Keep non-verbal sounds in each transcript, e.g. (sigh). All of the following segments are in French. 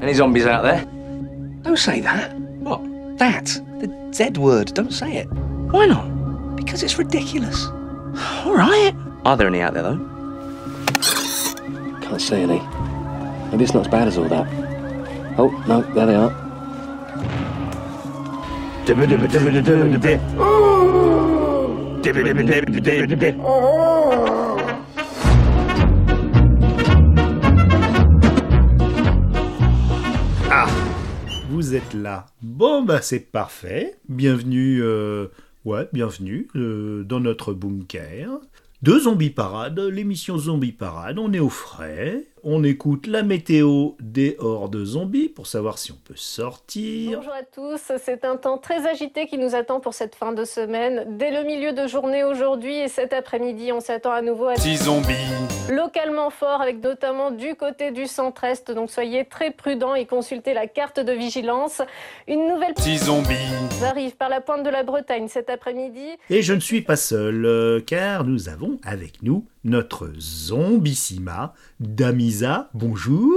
Any zombies out there? Don't say that. What? That. The Z word. Don't say it. Why not? Because it's ridiculous. All right. Are there any out there, though? Can't see any. Maybe it's not as bad as all that. Oh, no, there they are. Vous êtes là. Bon, bah c'est parfait. Bienvenue, euh, ouais, bienvenue euh, dans notre bunker. De Zombie Parade, l'émission Zombie Parade, on est au frais, on écoute la météo des hordes zombies pour savoir si on peut sortir. Bonjour à tous, c'est un temps très agité qui nous attend pour cette fin de semaine. Dès le milieu de journée aujourd'hui et cet après-midi, on s'attend à nouveau à Petit zombie localement fort avec notamment du côté du centre-est. Donc soyez très prudents et consultez la carte de vigilance. Une nouvelle Petit zombie arrive par la pointe de la Bretagne cet après-midi. Et je ne suis pas seul, euh, car nous avons avec nous notre zombissima, Damisa. Bonjour.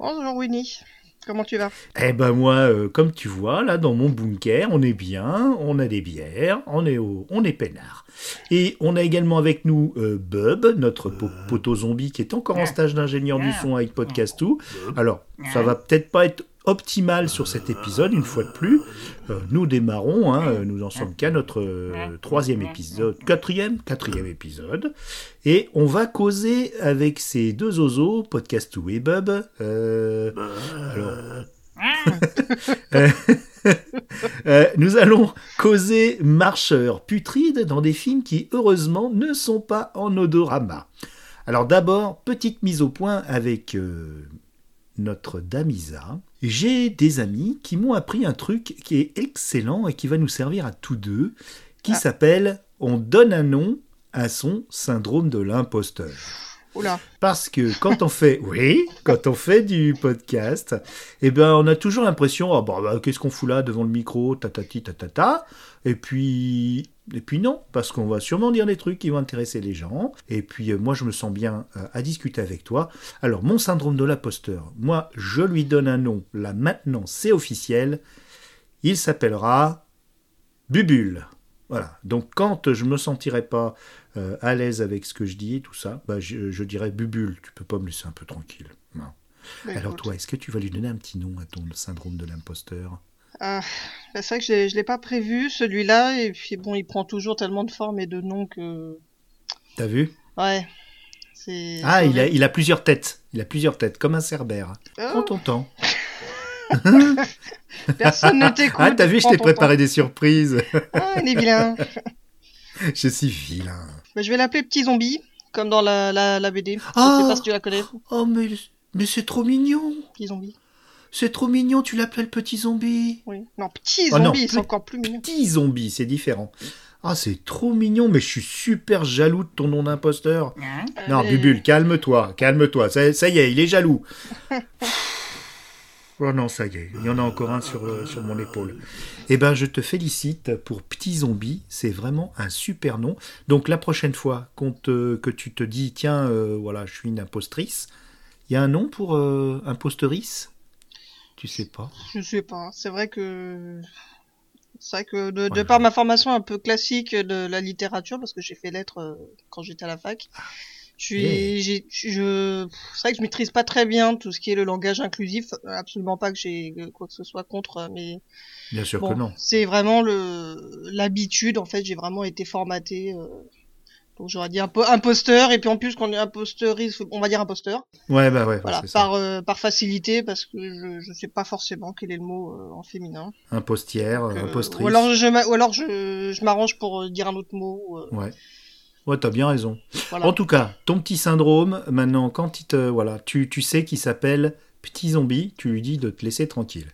Bonjour Winnie, comment tu vas? Eh ben moi, euh, comme tu vois, là dans mon bunker, on est bien, on a des bières, on est au, on est peinard. Et on a également avec nous euh, Bub, notre po- poteau zombie qui est encore en stage d'ingénieur du son avec Podcast 2. Alors, ça va peut-être pas être optimal sur cet épisode, une fois de plus. Euh, nous démarrons, hein, euh, nous en sommes qu'à notre euh, troisième épisode, quatrième, quatrième épisode. Et on va causer avec ces deux oiseaux, Podcast 2 et Bub. euh, alors, (laughs) nous allons causer marcheurs putrides dans des films qui, heureusement, ne sont pas en odorama. Alors d'abord, petite mise au point avec euh, notre Damisa. J'ai des amis qui m'ont appris un truc qui est excellent et qui va nous servir à tous deux, qui Ah. s'appelle On donne un nom à son syndrome de l'imposteur. Parce que quand on fait, (laughs) oui, quand on fait du podcast, eh ben, on a toujours l'impression, ah bah, bah, qu'est-ce qu'on fout là devant le micro, tatati, tatata. Et puis, et puis non, parce qu'on va sûrement dire des trucs qui vont intéresser les gens. Et puis, euh, moi, je me sens bien euh, à discuter avec toi. Alors, mon syndrome de l'imposteur, moi, je lui donne un nom. Là, maintenant, c'est officiel. Il s'appellera Bubule. Voilà. Donc, quand je me sentirai pas euh, à l'aise avec ce que je dis, tout ça, bah, je, je dirais Bubule, tu peux pas me laisser un peu tranquille. Non. bah, Alors écoute. toi, est-ce que tu vas lui donner un petit nom à ton syndrome de l'imposteur? Ah, bah, c'est vrai que je l'ai pas prévu celui-là, et puis bon, il prend toujours tellement de formes et de noms que. T'as vu? Ouais. Ah, il a, il a plusieurs têtes. Il a plusieurs têtes, comme un cerbère. Oh, Prends ton temps. (laughs) Personne ne t'écoute. Ah, t'as vu, je t'ai préparé des surprises. Ah, il est vilain. (laughs) (laughs) je suis vilain. Bah, je vais l'appeler Petit Zombie, comme dans la, la, la BD. Ah. Je sais pas si tu la connais, Oh, mais, mais c'est trop mignon. Petit Zombie. C'est trop mignon, tu l'appelles petit zombie. Oui. Non, Petit Oh non, Zombie, c'est encore plus mignon. Petit zombie, c'est différent. Ah, c'est trop mignon, mais je suis super jaloux de ton nom d'imposteur. Non, Allez. Bubule, calme-toi, calme-toi. Ça, ça y est, il est jaloux. (laughs) oh non, ça y est, il y en a encore un sur, euh, sur mon épaule. Eh ben, je te félicite pour Petit Zombie. C'est vraiment un super nom. Donc, la prochaine fois te- que tu te dis, tiens, euh, voilà, je suis une impostrice, il y a un nom pour euh, imposterice Tu sais pas? Je sais pas. C'est vrai que. C'est vrai que de, de par ma formation un peu classique de la littérature, parce que j'ai fait lettres euh, quand j'étais à la fac, je suis, c'est vrai que je maîtrise pas très bien tout ce qui est le langage inclusif. Absolument pas que j'ai euh, quoi que ce soit contre, mais Bien sûr bon, que non. c'est vraiment le l'habitude. En fait, j'ai vraiment été formaté. Euh, donc j'aurais dit un peu imposteur, et puis en plus qu'on est imposteuriste, on va dire imposteur. Ouais, bah ouais, Voilà, par euh, par facilité, parce que je je sais pas forcément quel est le mot euh, en féminin. Impostière, Euh, impostrice. ou alors je, m'a- ou alors je, je m'arrange pour euh, dire un autre mot. euh, Ouais. Ouais, t'as bien raison. voilà. En tout cas, ton petit syndrome, maintenant, quand il te. Voilà, tu, tu sais qu'il s'appelle Petit Zombie, tu lui dis de te laisser tranquille.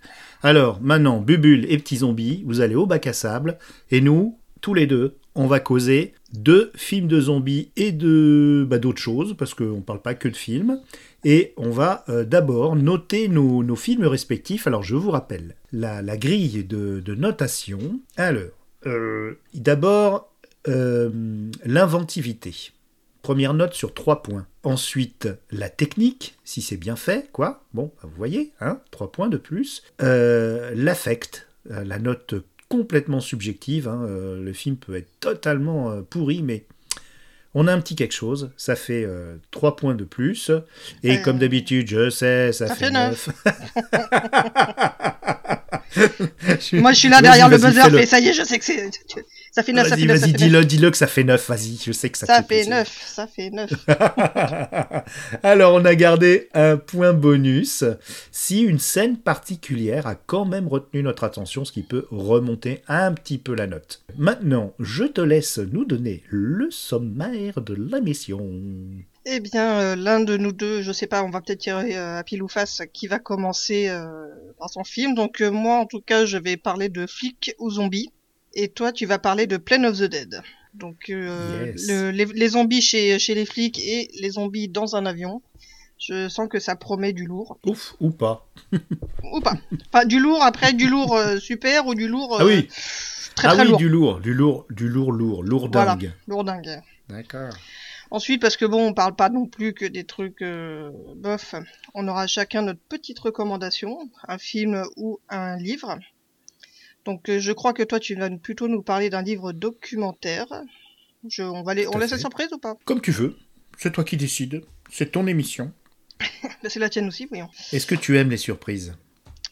Alors, maintenant, Bubule et Petit Zombie, vous allez au bac à sable, et nous, tous les deux, on va causer de films de zombies et de bah, d'autres choses, parce qu'on ne parle pas que de films. Et on va euh, d'abord noter nos, nos films respectifs. Alors, je vous rappelle la, la grille de, de notation. Alors, euh, d'abord, l'inventivité. Première note sur 3 points. Ensuite, la technique, si c'est bien fait, quoi. Bon, vous voyez, hein, 3 points de plus. Euh, L'affect, euh, la note complètement subjective. hein, euh, le film peut être totalement euh, pourri, mais on a un petit quelque chose. Ça fait 3 points de plus. Et Euh, comme d'habitude, je sais, ça, ça fait fait 9. (laughs) Moi, je suis là derrière le buzzer, mais ça y est, je sais que c'est. Ça fait 9, ça Vas-y, fait 9. vas-y, dis-le, dis-le que ça fait 9, vas-y, je sais que ça, Ça fait plaisir. 9, ça fait 9. (laughs) Alors, on a gardé un point bonus si une scène particulière a quand même retenu notre attention, ce qui peut remonter un petit peu la note. Maintenant, je te laisse nous donner le sommaire de la mission. Eh bien, euh, l'un de nous deux, je sais pas, on va peut-être tirer euh, à pile ou face qui va commencer euh, par son film. Donc euh, moi, en tout cas, je vais parler de Flic ou Zombie. Et toi, tu vas parler de Plain of the Dead. Donc euh, Yes. le- les, les zombies chez, chez les flics et les zombies dans un avion. Je sens que ça promet du lourd. Ouf, ou pas. Ou pas. Enfin, du lourd, après, du lourd euh, super ou du lourd Ah euh, oui, très ah très oui, lourd. du lourd, du lourd, du lourd, lourd, Voilà. lourdingue. Lourdingue. D'accord. Ensuite, parce que bon, on parle pas non plus que des trucs euh, bof, on aura chacun notre petite recommandation, un film ou un livre. Donc, euh, je crois que toi, tu vas plutôt nous parler d'un livre documentaire. Je, on va les, on laisse la surprise ou pas? Comme tu veux, c'est toi qui décides, c'est ton émission. (laughs) Bah, C'est la tienne aussi, voyons. Est-ce que tu aimes les surprises?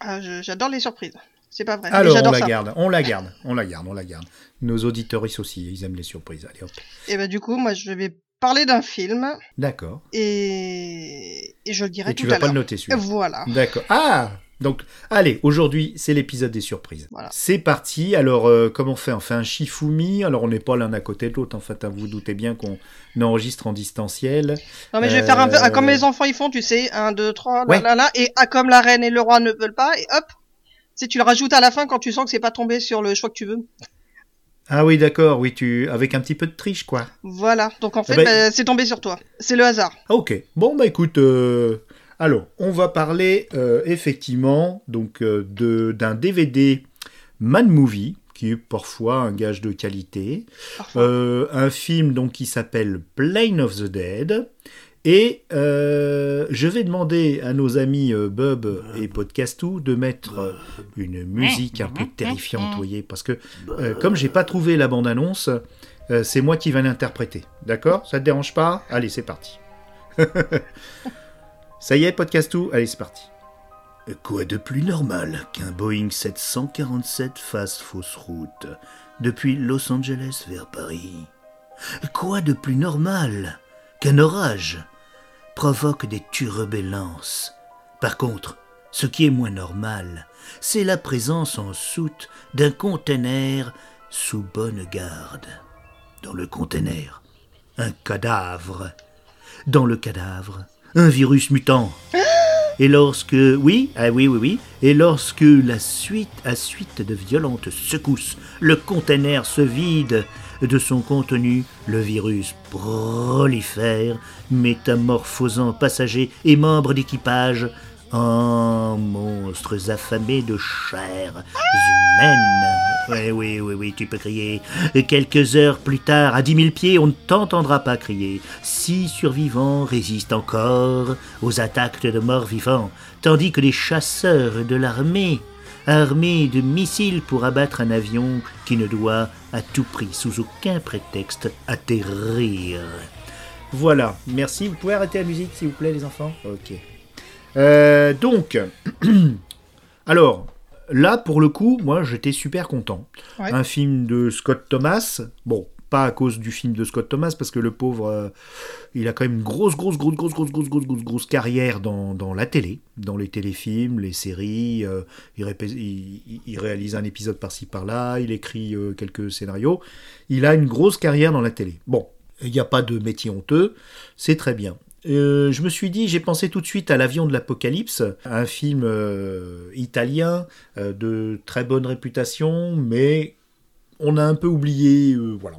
Ah, je- j'adore les surprises. C'est pas vrai. Alors, on la ça. garde, on la (laughs) garde, on la garde, on la garde. Nos auditeurs aussi, ils aiment les surprises. Allez hop. Et bah, du coup, moi, je vais parler d'un film D'accord. et, et je le dirai Et tout tu vas à pas le noter celui-là. Voilà. D'accord. Ah Donc, allez, aujourd'hui, c'est l'épisode des surprises. Voilà. C'est parti. Alors, euh, comment on fait On fait un Shifumi. Alors, on n'est pas l'un à côté de l'autre. En fait, hein, vous vous doutez bien qu'on enregistre en distanciel. Non mais je vais faire un peu ah, comme Euh, les enfants ils font, tu sais, 1, 2, 3, Ouais. là, là, là, et ah, comme la reine et le roi ne veulent pas, et hop, tu sais, tu le rajoutes à la fin quand tu sens que c'est pas tombé sur le choix que tu veux. Ah oui, d'accord. Oui, tu avec un petit peu de triche, quoi. Voilà, donc en fait, ben- bah, c'est tombé sur toi. C'est le hasard. Ah, Ok. Bon, bah écoute, euh, alors, on va parler euh, effectivement donc euh, d'un DVD Man Movie qui est parfois un gage de qualité. Euh, un film donc qui s'appelle Plane of the Dead. Et je vais demander à nos amis Bub et Podcastou de mettre une musique un peu terrifiante, vous voyez, parce que comme j'ai pas trouvé la bande-annonce, c'est moi qui vais l'interpréter. D'accord? Ça te dérange pas? Allez, c'est parti. (laughs) Ça y est, Podcastou Allez, c'est parti. Quoi de plus normal qu'un Boeing 747 fasse fausse route depuis Los Angeles vers Paris? Quoi de plus normal qu'un orage provoque des turbulences Par contre, ce qui est moins normal, c'est la présence en soute d'un conteneur sous bonne garde. Dans le conteneur, un cadavre. Dans le cadavre, un virus mutant. Et lorsque, oui, ah oui, oui, oui, et lorsque la suite, à suite de violentes secousses, le conteneur se vide de son contenu, le virus prolifère, métamorphosant passagers et membres d'équipage en monstres affamés de chair humaine. Oui, oui, oui, oui, tu peux crier. Quelques heures plus tard, à dix mille pieds, on ne t'entendra pas crier. Six survivants résistent encore aux attaques de morts vivants, tandis que les chasseurs de l'armée, armés de missiles pour abattre un avion qui ne doit à tout prix, sous aucun prétexte, atterrir. Voilà, merci. Vous pouvez arrêter la musique, s'il vous plaît, les enfants? Ok. Euh, donc, (clears throat) alors, là, pour le coup, moi, j'étais super content. Ouais. Un film de Scott Thomas. Bon, pas à cause du film de Scott Thomas, parce que le pauvre, euh, il a quand même une grosse, grosse, grosse, grosse, grosse, grosse, grosse, grosse, grosse carrière dans, dans la télé, dans les téléfilms, les séries. euh, il réalise un épisode par-ci par-là, il écrit euh, quelques scénarios. Il a une grosse carrière dans la télé. Bon, il n'y a pas de métier honteux, c'est très bien. Euh, je me suis dit, j'ai pensé tout de suite à L'avion de l'Apocalypse, un film euh, italien euh, de très bonne réputation, mais on a un peu oublié, voilà,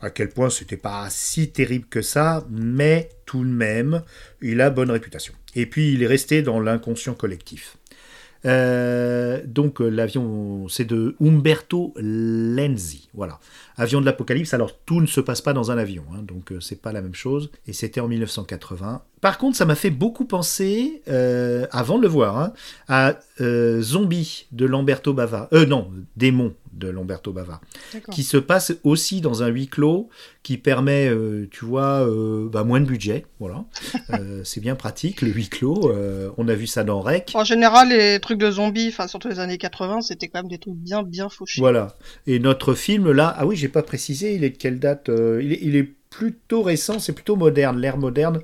à quel point c'était pas si terrible que ça, mais tout de même, il a bonne réputation. Et puis il est resté dans l'inconscient collectif. Donc l'avion, c'est de Umberto Lenzi, voilà. Avion de l'apocalypse. Alors tout ne se passe pas dans un avion, hein, donc euh, c'est pas la même chose. Et c'était en 1980. Par contre, ça m'a fait beaucoup penser, euh, avant de le voir, hein, à euh, Zombie de Lamberto Bava. Euh, non, Démon de Lamberto Bava qui se passe aussi dans un huis clos qui permet, tu vois, bah, moins de budget. Voilà, (laughs) c'est bien pratique le huis clos. on a vu ça dans Rec. En général, les trucs de zombies, enfin surtout les années 80, c'était quand même des trucs bien bien fauchés. Voilà. Et notre film là, ah oui, j'ai pas précisé, il est de quelle date euh, il, est, il est plutôt récent, c'est plutôt moderne, l'ère moderne.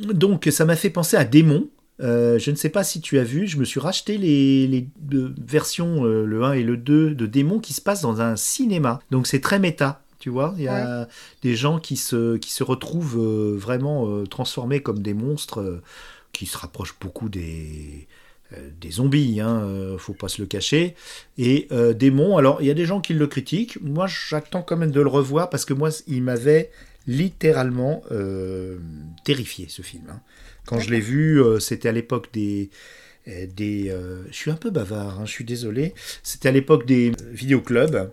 Donc ça m'a fait penser à Démon. Euh, je ne sais pas si tu as vu, je me suis racheté les, les deux versions, euh, le 1 et le 2 de Démon qui se passent dans un cinéma. Donc c'est très méta, tu vois. Il y a des gens qui se, qui se retrouvent euh, vraiment transformés comme des monstres qui se rapprochent beaucoup des, des zombies, hein, euh, faut pas se le cacher. Et euh, Démon, alors il y a des gens qui le critiquent. Moi j'attends quand même de le revoir parce que moi il m'avait littéralement euh, terrifié ce film. hein. Quand je l'ai vu, euh, c'était à l'époque des. euh, des euh, je suis un peu bavard, hein, je suis désolé. C'était à l'époque des euh, vidéoclubs.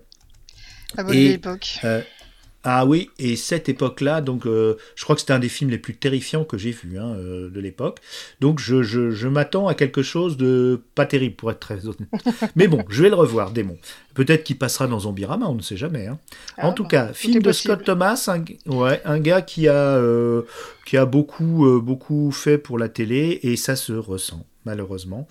À bonne Et- époque. Ah oui, et cette époque-là, donc euh, je crois que c'était un des films les plus terrifiants que j'ai vu hein, euh, de l'époque. Donc je, je, je m'attends à quelque chose de pas terrible pour être très honnête. (laughs) Mais bon, je vais le revoir, Démon. Peut-être qu'il passera dans Zombierama, on ne sait jamais. hein. en Ah, tout bah, cas, film de possible. Scott Thomas, un, ouais, un gars qui a, euh, qui a beaucoup, beaucoup fait pour la télé et ça se ressent, malheureusement.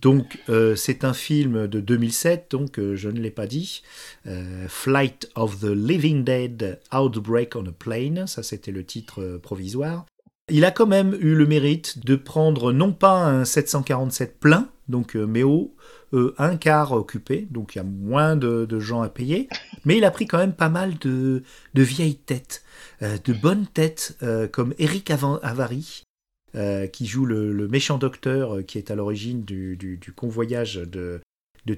Donc, euh, c'est un film de 2007, donc euh, je ne l'ai pas dit. Euh, Flight of the Living Dead Outbreak on a Plane, ça c'était le titre provisoire. Il a quand même eu le mérite de prendre non pas un 747 plein, donc mais au un quart occupé, donc il y a moins de, gens à payer, mais il a pris quand même pas mal de, de vieilles têtes, de bonnes têtes, comme Eric Avary, euh, qui joue le, méchant docteur euh, qui est à l'origine du, du- convoyage de,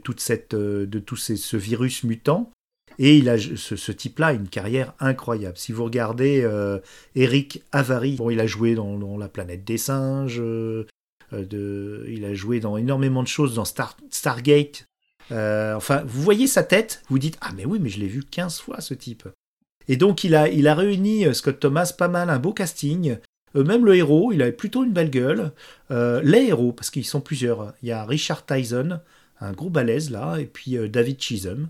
toute cette, euh, de tout ces- ce virus mutant. Et il a, ce, type-là a une carrière incroyable. Si vous regardez Eric Avary, bon, il a joué dans, La planète des singes, il a joué dans énormément de choses, dans Star, Stargate. Enfin, vous voyez sa tête, vous dites Ah, mais oui, mais je l'ai vu 15 fois ce type. Et donc, il a, il a réuni, Scott Thomas, pas mal, un beau casting. Euh, même le héros, il avait plutôt une belle gueule. Euh, les héros, parce qu'ils sont plusieurs. Il y a Richard Tyson, un gros balèze là, et puis euh, David Chisholm.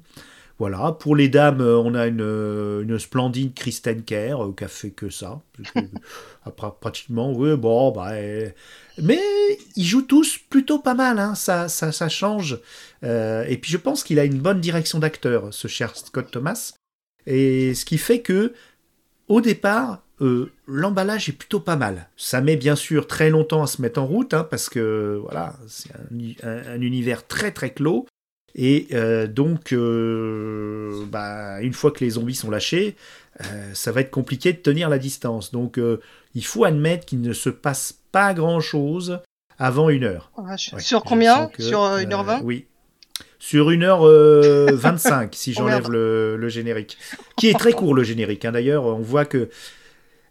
Voilà, pour les dames, on a une, une splendide Kristen Kerr qui a fait que ça. (laughs) Après, pratiquement, oui, bon, bah. Mais ils jouent tous plutôt pas mal, hein, ça, ça, ça change. Euh, et puis je pense qu'il a une bonne direction d'acteur, ce cher Scott Thomas. Et ce qui fait que, au départ, euh, l'emballage est plutôt pas mal. Ça met bien sûr très longtemps à se mettre en route, hein, parce que voilà, c'est un, un- un univers très très clos. Et euh, donc, euh, bah, une fois que les zombies sont lâchés, ça va être compliqué de tenir la distance. Donc, il faut admettre qu'il ne se passe pas grand-chose avant une heure. Ouais, Sur combien? Que, Sur euh, euh, 1h20 Oui. Sur 1h25, si (laughs) j'enlève le générique. Qui est très court, le générique. hein. D'ailleurs, on voit que,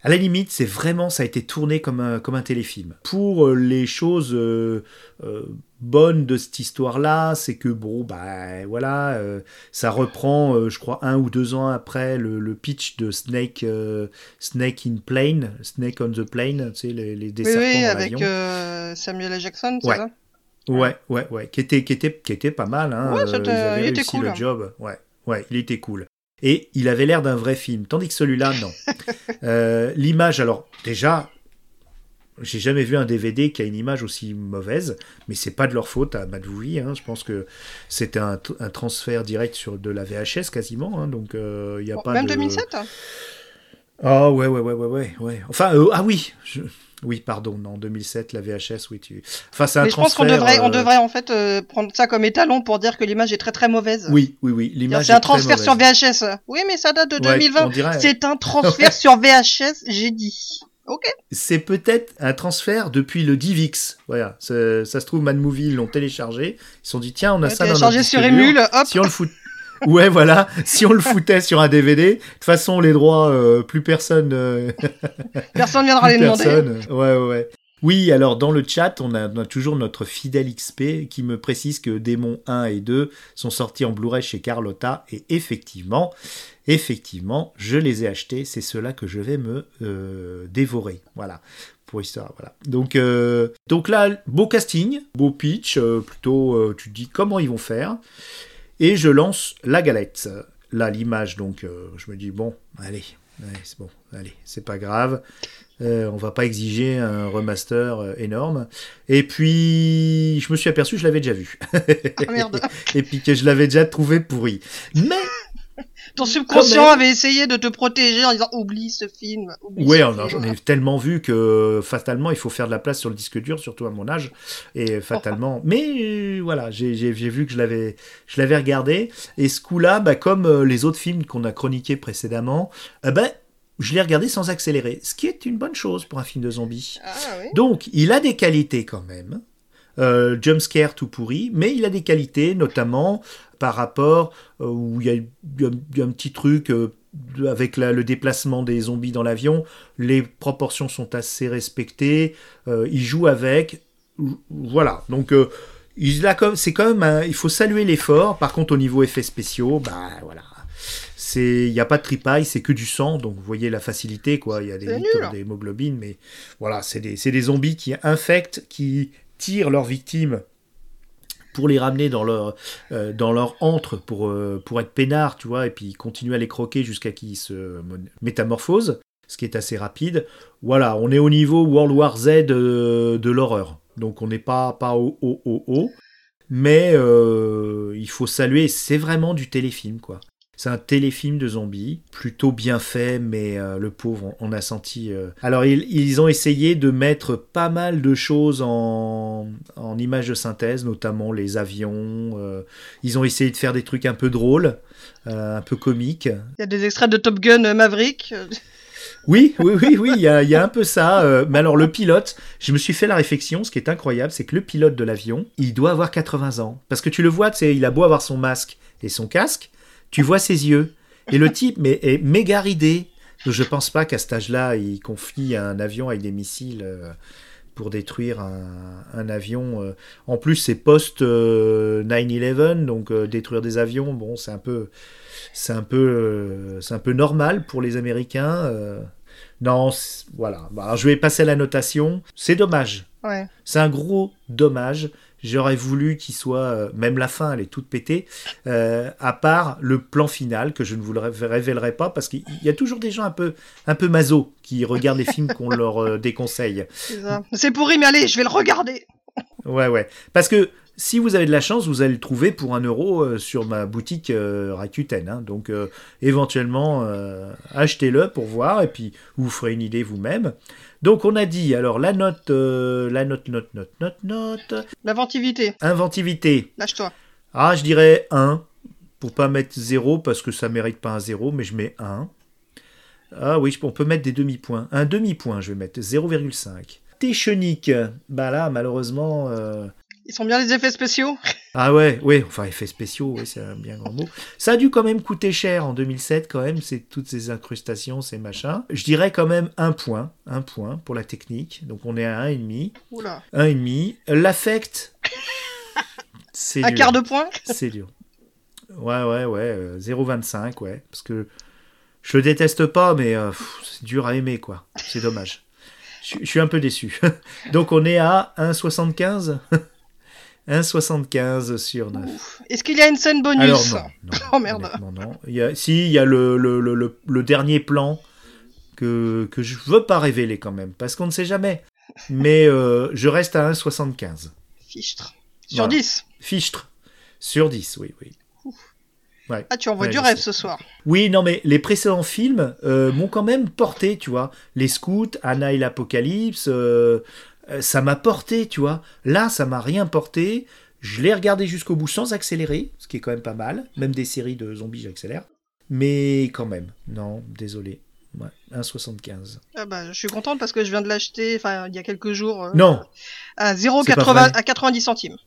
à la limite, c'est vraiment, ça a été tourné comme un, comme un téléfilm. Pour euh, les choses euh, euh, bonnes de cette histoire-là, c'est que, bon, bah voilà, euh, ça reprend, euh, je crois, un ou deux ans après le, le pitch de Snake, euh, Snake in Plane, Snake on the Plane, tu sais, les, les des Oui, serpents oui, dans avec euh, Samuel L. Jackson, c'est Ouais. ça? Ouais, ouais, ouais, qui était, qui était, qui était pas mal. Hein. Ouais, euh, ils avaient il était cool, le hein. job. Ouais, ouais, il était cool. Et il avait l'air d'un vrai film, tandis que celui-là, non. (laughs) Euh, L'image, alors déjà, j'ai jamais vu un DVD qui a une image aussi mauvaise, mais c'est pas de leur faute à Madvouy. Hein. Je pense que c'était un, transfert direct sur de la VHS quasiment, hein. donc euh, il y a Bon, pas Même de. 2007 Ah ouais, ouais, ouais, ouais, ouais, ouais. Enfin, euh, ah oui, je- oui, pardon, non, 2007, la VHS, oui, tu. Enfin, c'est un Mais je pense qu'on devrait, on euh, devrait en fait euh, prendre ça comme étalon pour dire que l'image est très très mauvaise. Oui, oui, oui. L'image C'est un très transfert sur. VHS. Oui, mais ça date de Ouais, 2020. on dirait. C'est un transfert (laughs) sur VHS, j'ai dit. Ok. C'est peut-être un transfert depuis le DivX. Voilà, ça, se trouve, Mad Movie l'ont téléchargé. Ils se sont dit tiens, on a Ouais, ça dans notre sur. Emule, hop. Si on le fout. Ouais, voilà. Si on le foutait sur un DVD, de toute façon, les droits, euh, plus personne. euh, (laughs) Personne viendra les demander. personne. Ouais, ouais, ouais. Oui, alors dans le chat, on a, on a toujours notre fidèle XP qui me précise que Démon 1 et 2 sont sortis en Blu-ray chez Carlotta et effectivement, effectivement, je les ai achetés. C'est ceux-là que je vais me euh, dévorer. Voilà. Pour histoire, voilà. Donc, euh, donc là, beau casting, beau pitch, euh, plutôt, euh, tu te dis comment ils vont faire. Et je lance la galette. Là, l'image, donc, euh, je me dis, bon, allez, allez, c'est bon, allez, c'est pas grave. Euh, on va pas exiger un remaster euh, énorme. Et puis, je me suis aperçu que je l'avais déjà vu. Ah merde. (laughs) Et puis que je l'avais déjà trouvé pourri. Mais, Ton subconscient avait essayé de te protéger en disant oublie ce film. oublie film. j'en ai tellement vu que fatalement, il faut faire de la place sur le disque dur, surtout à mon âge. Et fatalement. (laughs) Mais euh, voilà, j'ai vu que je l'avais je l'avais regardé. Et ce coup-là, bah, comme euh, les autres films qu'on a chroniqués précédemment, eh ben, je l'ai regardé sans accélérer. Ce qui est une bonne chose pour un film de zombies. Ah oui. Donc, il a des qualités quand même. Euh, jumpscare tout pourri, mais il a des qualités, notamment par rapport euh, où il y, a, il y a- il y a un petit truc euh, avec la- le déplacement des zombies dans l'avion. Les proportions sont assez respectées. euh, il joue avec. Voilà. Donc, euh, il a comme, c'est quand même, un- il faut saluer l'effort. Par contre, au niveau effets spéciaux, bah voilà. C'est, il n'y a pas de tripaille, c'est que du sang, donc vous voyez la facilité, quoi. Il y a des litres, hémoglobines, mais voilà, c'est des, c'est des zombies qui infectent, qui tirent leurs victimes pour les ramener dans leur, euh, antre pour, euh, être peinards, tu vois, et puis continuer à les croquer jusqu'à qu'ils se métamorphosent, ce qui est assez rapide. Voilà, on est au niveau World War Z euh, de l'horreur. Donc on n'est pas, pas au haut, haut. Mais il faut saluer, c'est vraiment du téléfilm, quoi. C'est un téléfilm de zombies, plutôt bien fait, mais euh, le pauvre, on, on a senti. euh. Alors, ils, ils ont essayé de mettre pas mal de choses en, en images de synthèse, notamment les avions. euh. Ils ont essayé de faire des trucs un peu drôles, un peu comiques. Il y a des extraits de Top Gun Maverick. Oui, oui, oui, oui, il y a, il y a un peu ça. euh, mais alors, le pilote, je me suis fait la réflexion, ce qui est incroyable, c'est que le pilote de l'avion, il doit avoir 80 ans. Parce que tu le vois, tu sais, il a beau avoir son masque et son casque, tu vois ses yeux. Et le type mais, est méga ridé. Donc, Je pense pas qu'à cet âge-là, il confie un avion avec des missiles euh, pour détruire un, un avion. euh. En plus, c'est post euh, 9/11, donc euh, détruire des avions, bon, c'est un peu, c'est un peu, c'est un peu normal pour les Américains. Non, voilà. Bah, alors, je vais passer à la notation. C'est dommage. Ouais. C'est un gros dommage. J'aurais voulu qu'il soit, euh, même la fin, elle est toute pétée, euh, à part le plan final que je ne vous le ré- révélerai pas parce qu'il y a toujours des gens un peu, un peu maso qui regardent les films qu'on leur euh, déconseille. C'est pourri, mais allez, je vais le regarder. Ouais, ouais. Parce que si vous avez de la chance, vous allez le trouver pour un euro sur ma boutique Rakuten. hein. Donc, euh, éventuellement, achetez-le pour voir et puis vous ferez une idée vous-même. Donc, on a dit, alors, la note, euh, la note, note, note, note, note. L'inventivité. Inventivité. Lâche-toi. Ah, je dirais 1. Pour pas mettre 0 parce que ça mérite pas un 0, mais je mets 1. Ah oui, on peut mettre des demi-points. Un demi-point, je vais mettre 0,5. Téchenique. Bah là, malheureusement. euh, Ils sont bien les effets spéciaux? Ah ouais, ouais, enfin effets spéciaux, oui, c'est un bien grand mot. Ça a dû quand même coûter cher en 2007 quand même, c'est toutes ces incrustations, ces machins. Je dirais quand même un point, un point pour la technique. Donc on est à 1,5. Oula. 1,5. L'affect, (laughs) c'est Un dur. quart de point? C'est dur. Ouais, ouais, ouais, euh, 0,25, ouais. Parce que je le déteste pas, mais euh, c'est dur à aimer, quoi. C'est dommage. Je je suis un peu déçu. (laughs) Donc on est à 1,75 1,75 sur 9. Ouf. Est-ce qu'il y a une scène bonus Alors non, non, (laughs) Oh, merde. non. Il y a, si, il y a le, le, le, dernier plan que, que je veux pas révéler quand même, parce qu'on ne sait jamais. Mais euh, je reste à 1,75. Fichtre. Sur Voilà. 10. Fichtre. Sur 10, oui, oui. Ah, tu envoies Ouais, du rêve sais. ce soir. Oui, non, mais les précédents films euh, m'ont quand même porté, tu vois. Les scouts, Anna et l'Apocalypse, euh, ça m'a porté, tu vois. Là, ça m'a rien porté. Je l'ai regardé jusqu'au bout sans accélérer, ce qui est quand même pas mal. Même des séries de zombies, j'accélère. Mais quand même, non, désolé. Ouais, 1,75. Ah bah, je suis contente parce que je viens de l'acheter, enfin, il y a quelques jours, euh, Non, à C'est pas 0,80 vrai. à 90 centimes.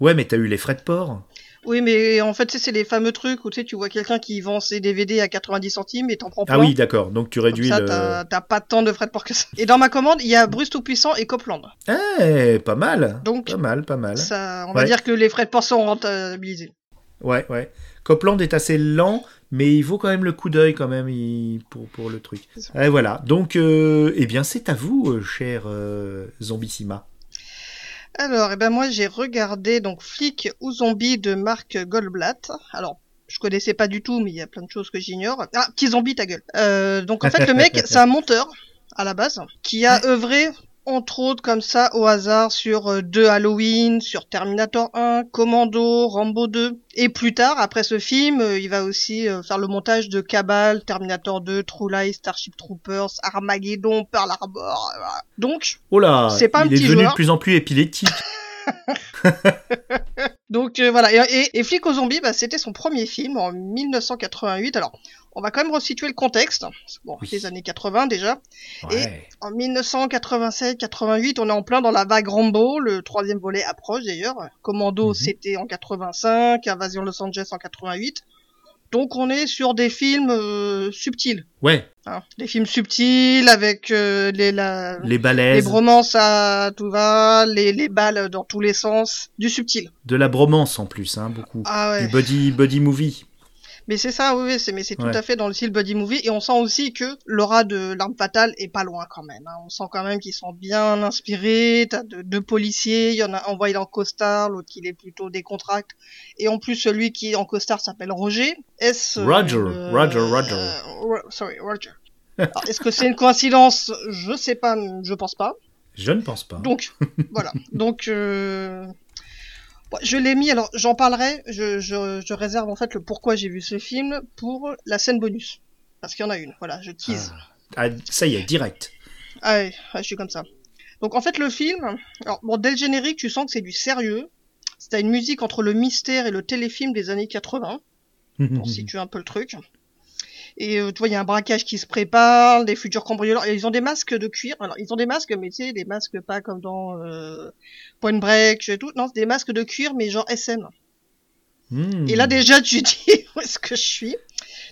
ouais, mais t'as eu les frais de port. Oui, mais en fait, c'est les fameux trucs où tu sais, tu vois quelqu'un qui vend ses DVD à 90 centimes et t'en prends plein. Ah oui, d'accord. Donc tu Comme réduis ça, le. t'as pas tant de frais de port que ça. Et dans ma commande, il y a Bruce Tout-Puissant et Copland. Eh, pas mal. Donc, Pas mal, pas mal. Ça, on va dire que les frais de port sont rentabilisés. Ouais, ouais. Copland est assez lent, mais il vaut quand même le coup d'œil quand même il- pour, pour le truc. Ça. Et voilà. Donc, euh, eh bien, c'est à vous, euh, cher euh, Zombissima. Alors, eh ben moi, j'ai regardé donc Flic ou Zombie de Marc Goldblatt. Alors, je connaissais pas du tout, mais il y a plein de choses que j'ignore. Ah, petit zombie, ta gueule. Euh, donc en fait, le mec, (laughs) c'est un monteur à la base qui a œuvré entre autres comme ça au hasard sur euh, deux Halloween, sur Terminator 1, Commando, Rambo 2 et plus tard après ce film, euh, il va aussi euh, faire le montage de Cabal, Terminator 2, True Lies, Starship Troopers, Armageddon, Pearl Harbor. voilà. Donc Oh là, C'est pas un il est petit devenu joueur. de plus en plus épileptique. (laughs) (laughs) Donc euh, voilà, et, et, et Flic aux zombies, bah, c'était son premier film en 1988. Alors, on va quand même resituer le contexte. Bon, Oui. les années 80 déjà. Ouais. En 1987-88, on est en plein dans la vague Rambo, le troisième volet approche d'ailleurs. Commando, Mhm. c'était en 85, Invasion Los Angeles en 88. Donc on est sur des films euh, subtils. Ouais, hein. Des films subtils avec euh, les, la, les les balaises, bromances à tout va, les, les balles dans tous les sens, du subtil. de la bromance en plus, hein, beaucoup. Ah ouais. Du body, body movie. Mais c'est ça, oui, c'est, mais c'est tout Ouais. à fait dans le style buddy movie, et on sent aussi que l'aura de l'arme fatale est pas loin quand même. hein. On sent quand même qu'ils sont bien inspirés. T'as deux, deux policiers, il y en a un envoyé en costard, l'autre qui est plutôt décontracté, et en plus celui qui est en costard s'appelle Roger. Est-ce Roger, euh, Roger, Roger. euh, Ro- sorry, Roger. Est-ce que c'est une coïncidence? Je sais pas, je pense pas. Je ne pense pas. Donc (laughs) voilà. Donc euh... je l'ai mis. Alors j'en parlerai. Je, je, je réserve en fait le pourquoi j'ai vu ce film pour la scène bonus parce qu'il y en a une. Voilà, je tease. Ah, ça y est, direct. Ah, ouais, ouais, je suis comme ça. Donc en fait le film. Alors bon dès le générique tu sens que c'est du sérieux. C'est une musique entre le mystère et le téléfilm des années 80 pour situer un peu le truc. Et euh, tu vois, il y a un braquage qui se prépare, des futurs cambrioleurs. Ils ont des masques de cuir. Alors, ils ont des masques, mais tu sais, des masques pas comme dans euh, Point Break et tout. Non, c'est des masques de cuir, mais genre SM. Hmm. Et là, déjà, tu (laughs) dis où est-ce que je suis.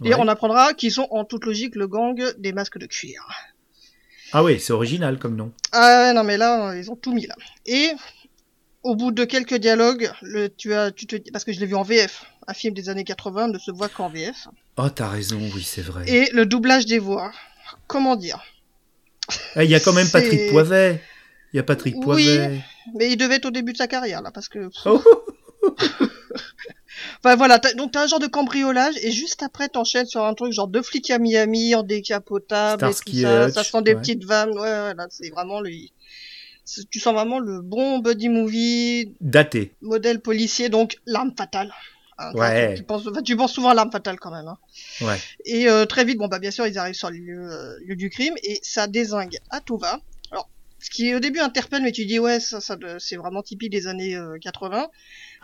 Et Ouais. on apprendra qu'ils sont en toute logique le gang des masques de cuir. Ah oui, c'est original comme nom. Ah non, mais là, ils ont tout mis là. Et au bout de quelques dialogues, le, tu as, tu te, parce que je l'ai vu en VF, un film des années 80 ne se voit qu'en VF. Oh, t'as raison, oui, c'est vrai. Et le doublage des voix. Comment dire? Ah, Il y a quand même Patrick Poivet. Il y a Patrick Oui. Poivet. Mais il devait être au début de sa carrière là, parce que. (laughs) Oh. (laughs) Enfin voilà, donc t'as un genre de cambriolage et juste après t'enchaînes sur un truc genre de flics à Miami en décapotable et tout Starsky ça, Hutch, ça sent des ouais. petites vannes, ouais, ouais là c'est vraiment le, c'est- tu sens vraiment le bon buddy movie Daté. modèle policier donc l'arme fatale. Hein, Ouais. Tu, penses, enfin, tu penses souvent à l'arme fatale quand même. Hein. Ouais. Et euh, très vite, bon bah bien sûr ils arrivent sur le lieu, euh, lieu du crime et ça désingue à tout va. Alors ce qui au début interpelle mais tu dis ouais ça, c'est vraiment typique des années euh, 80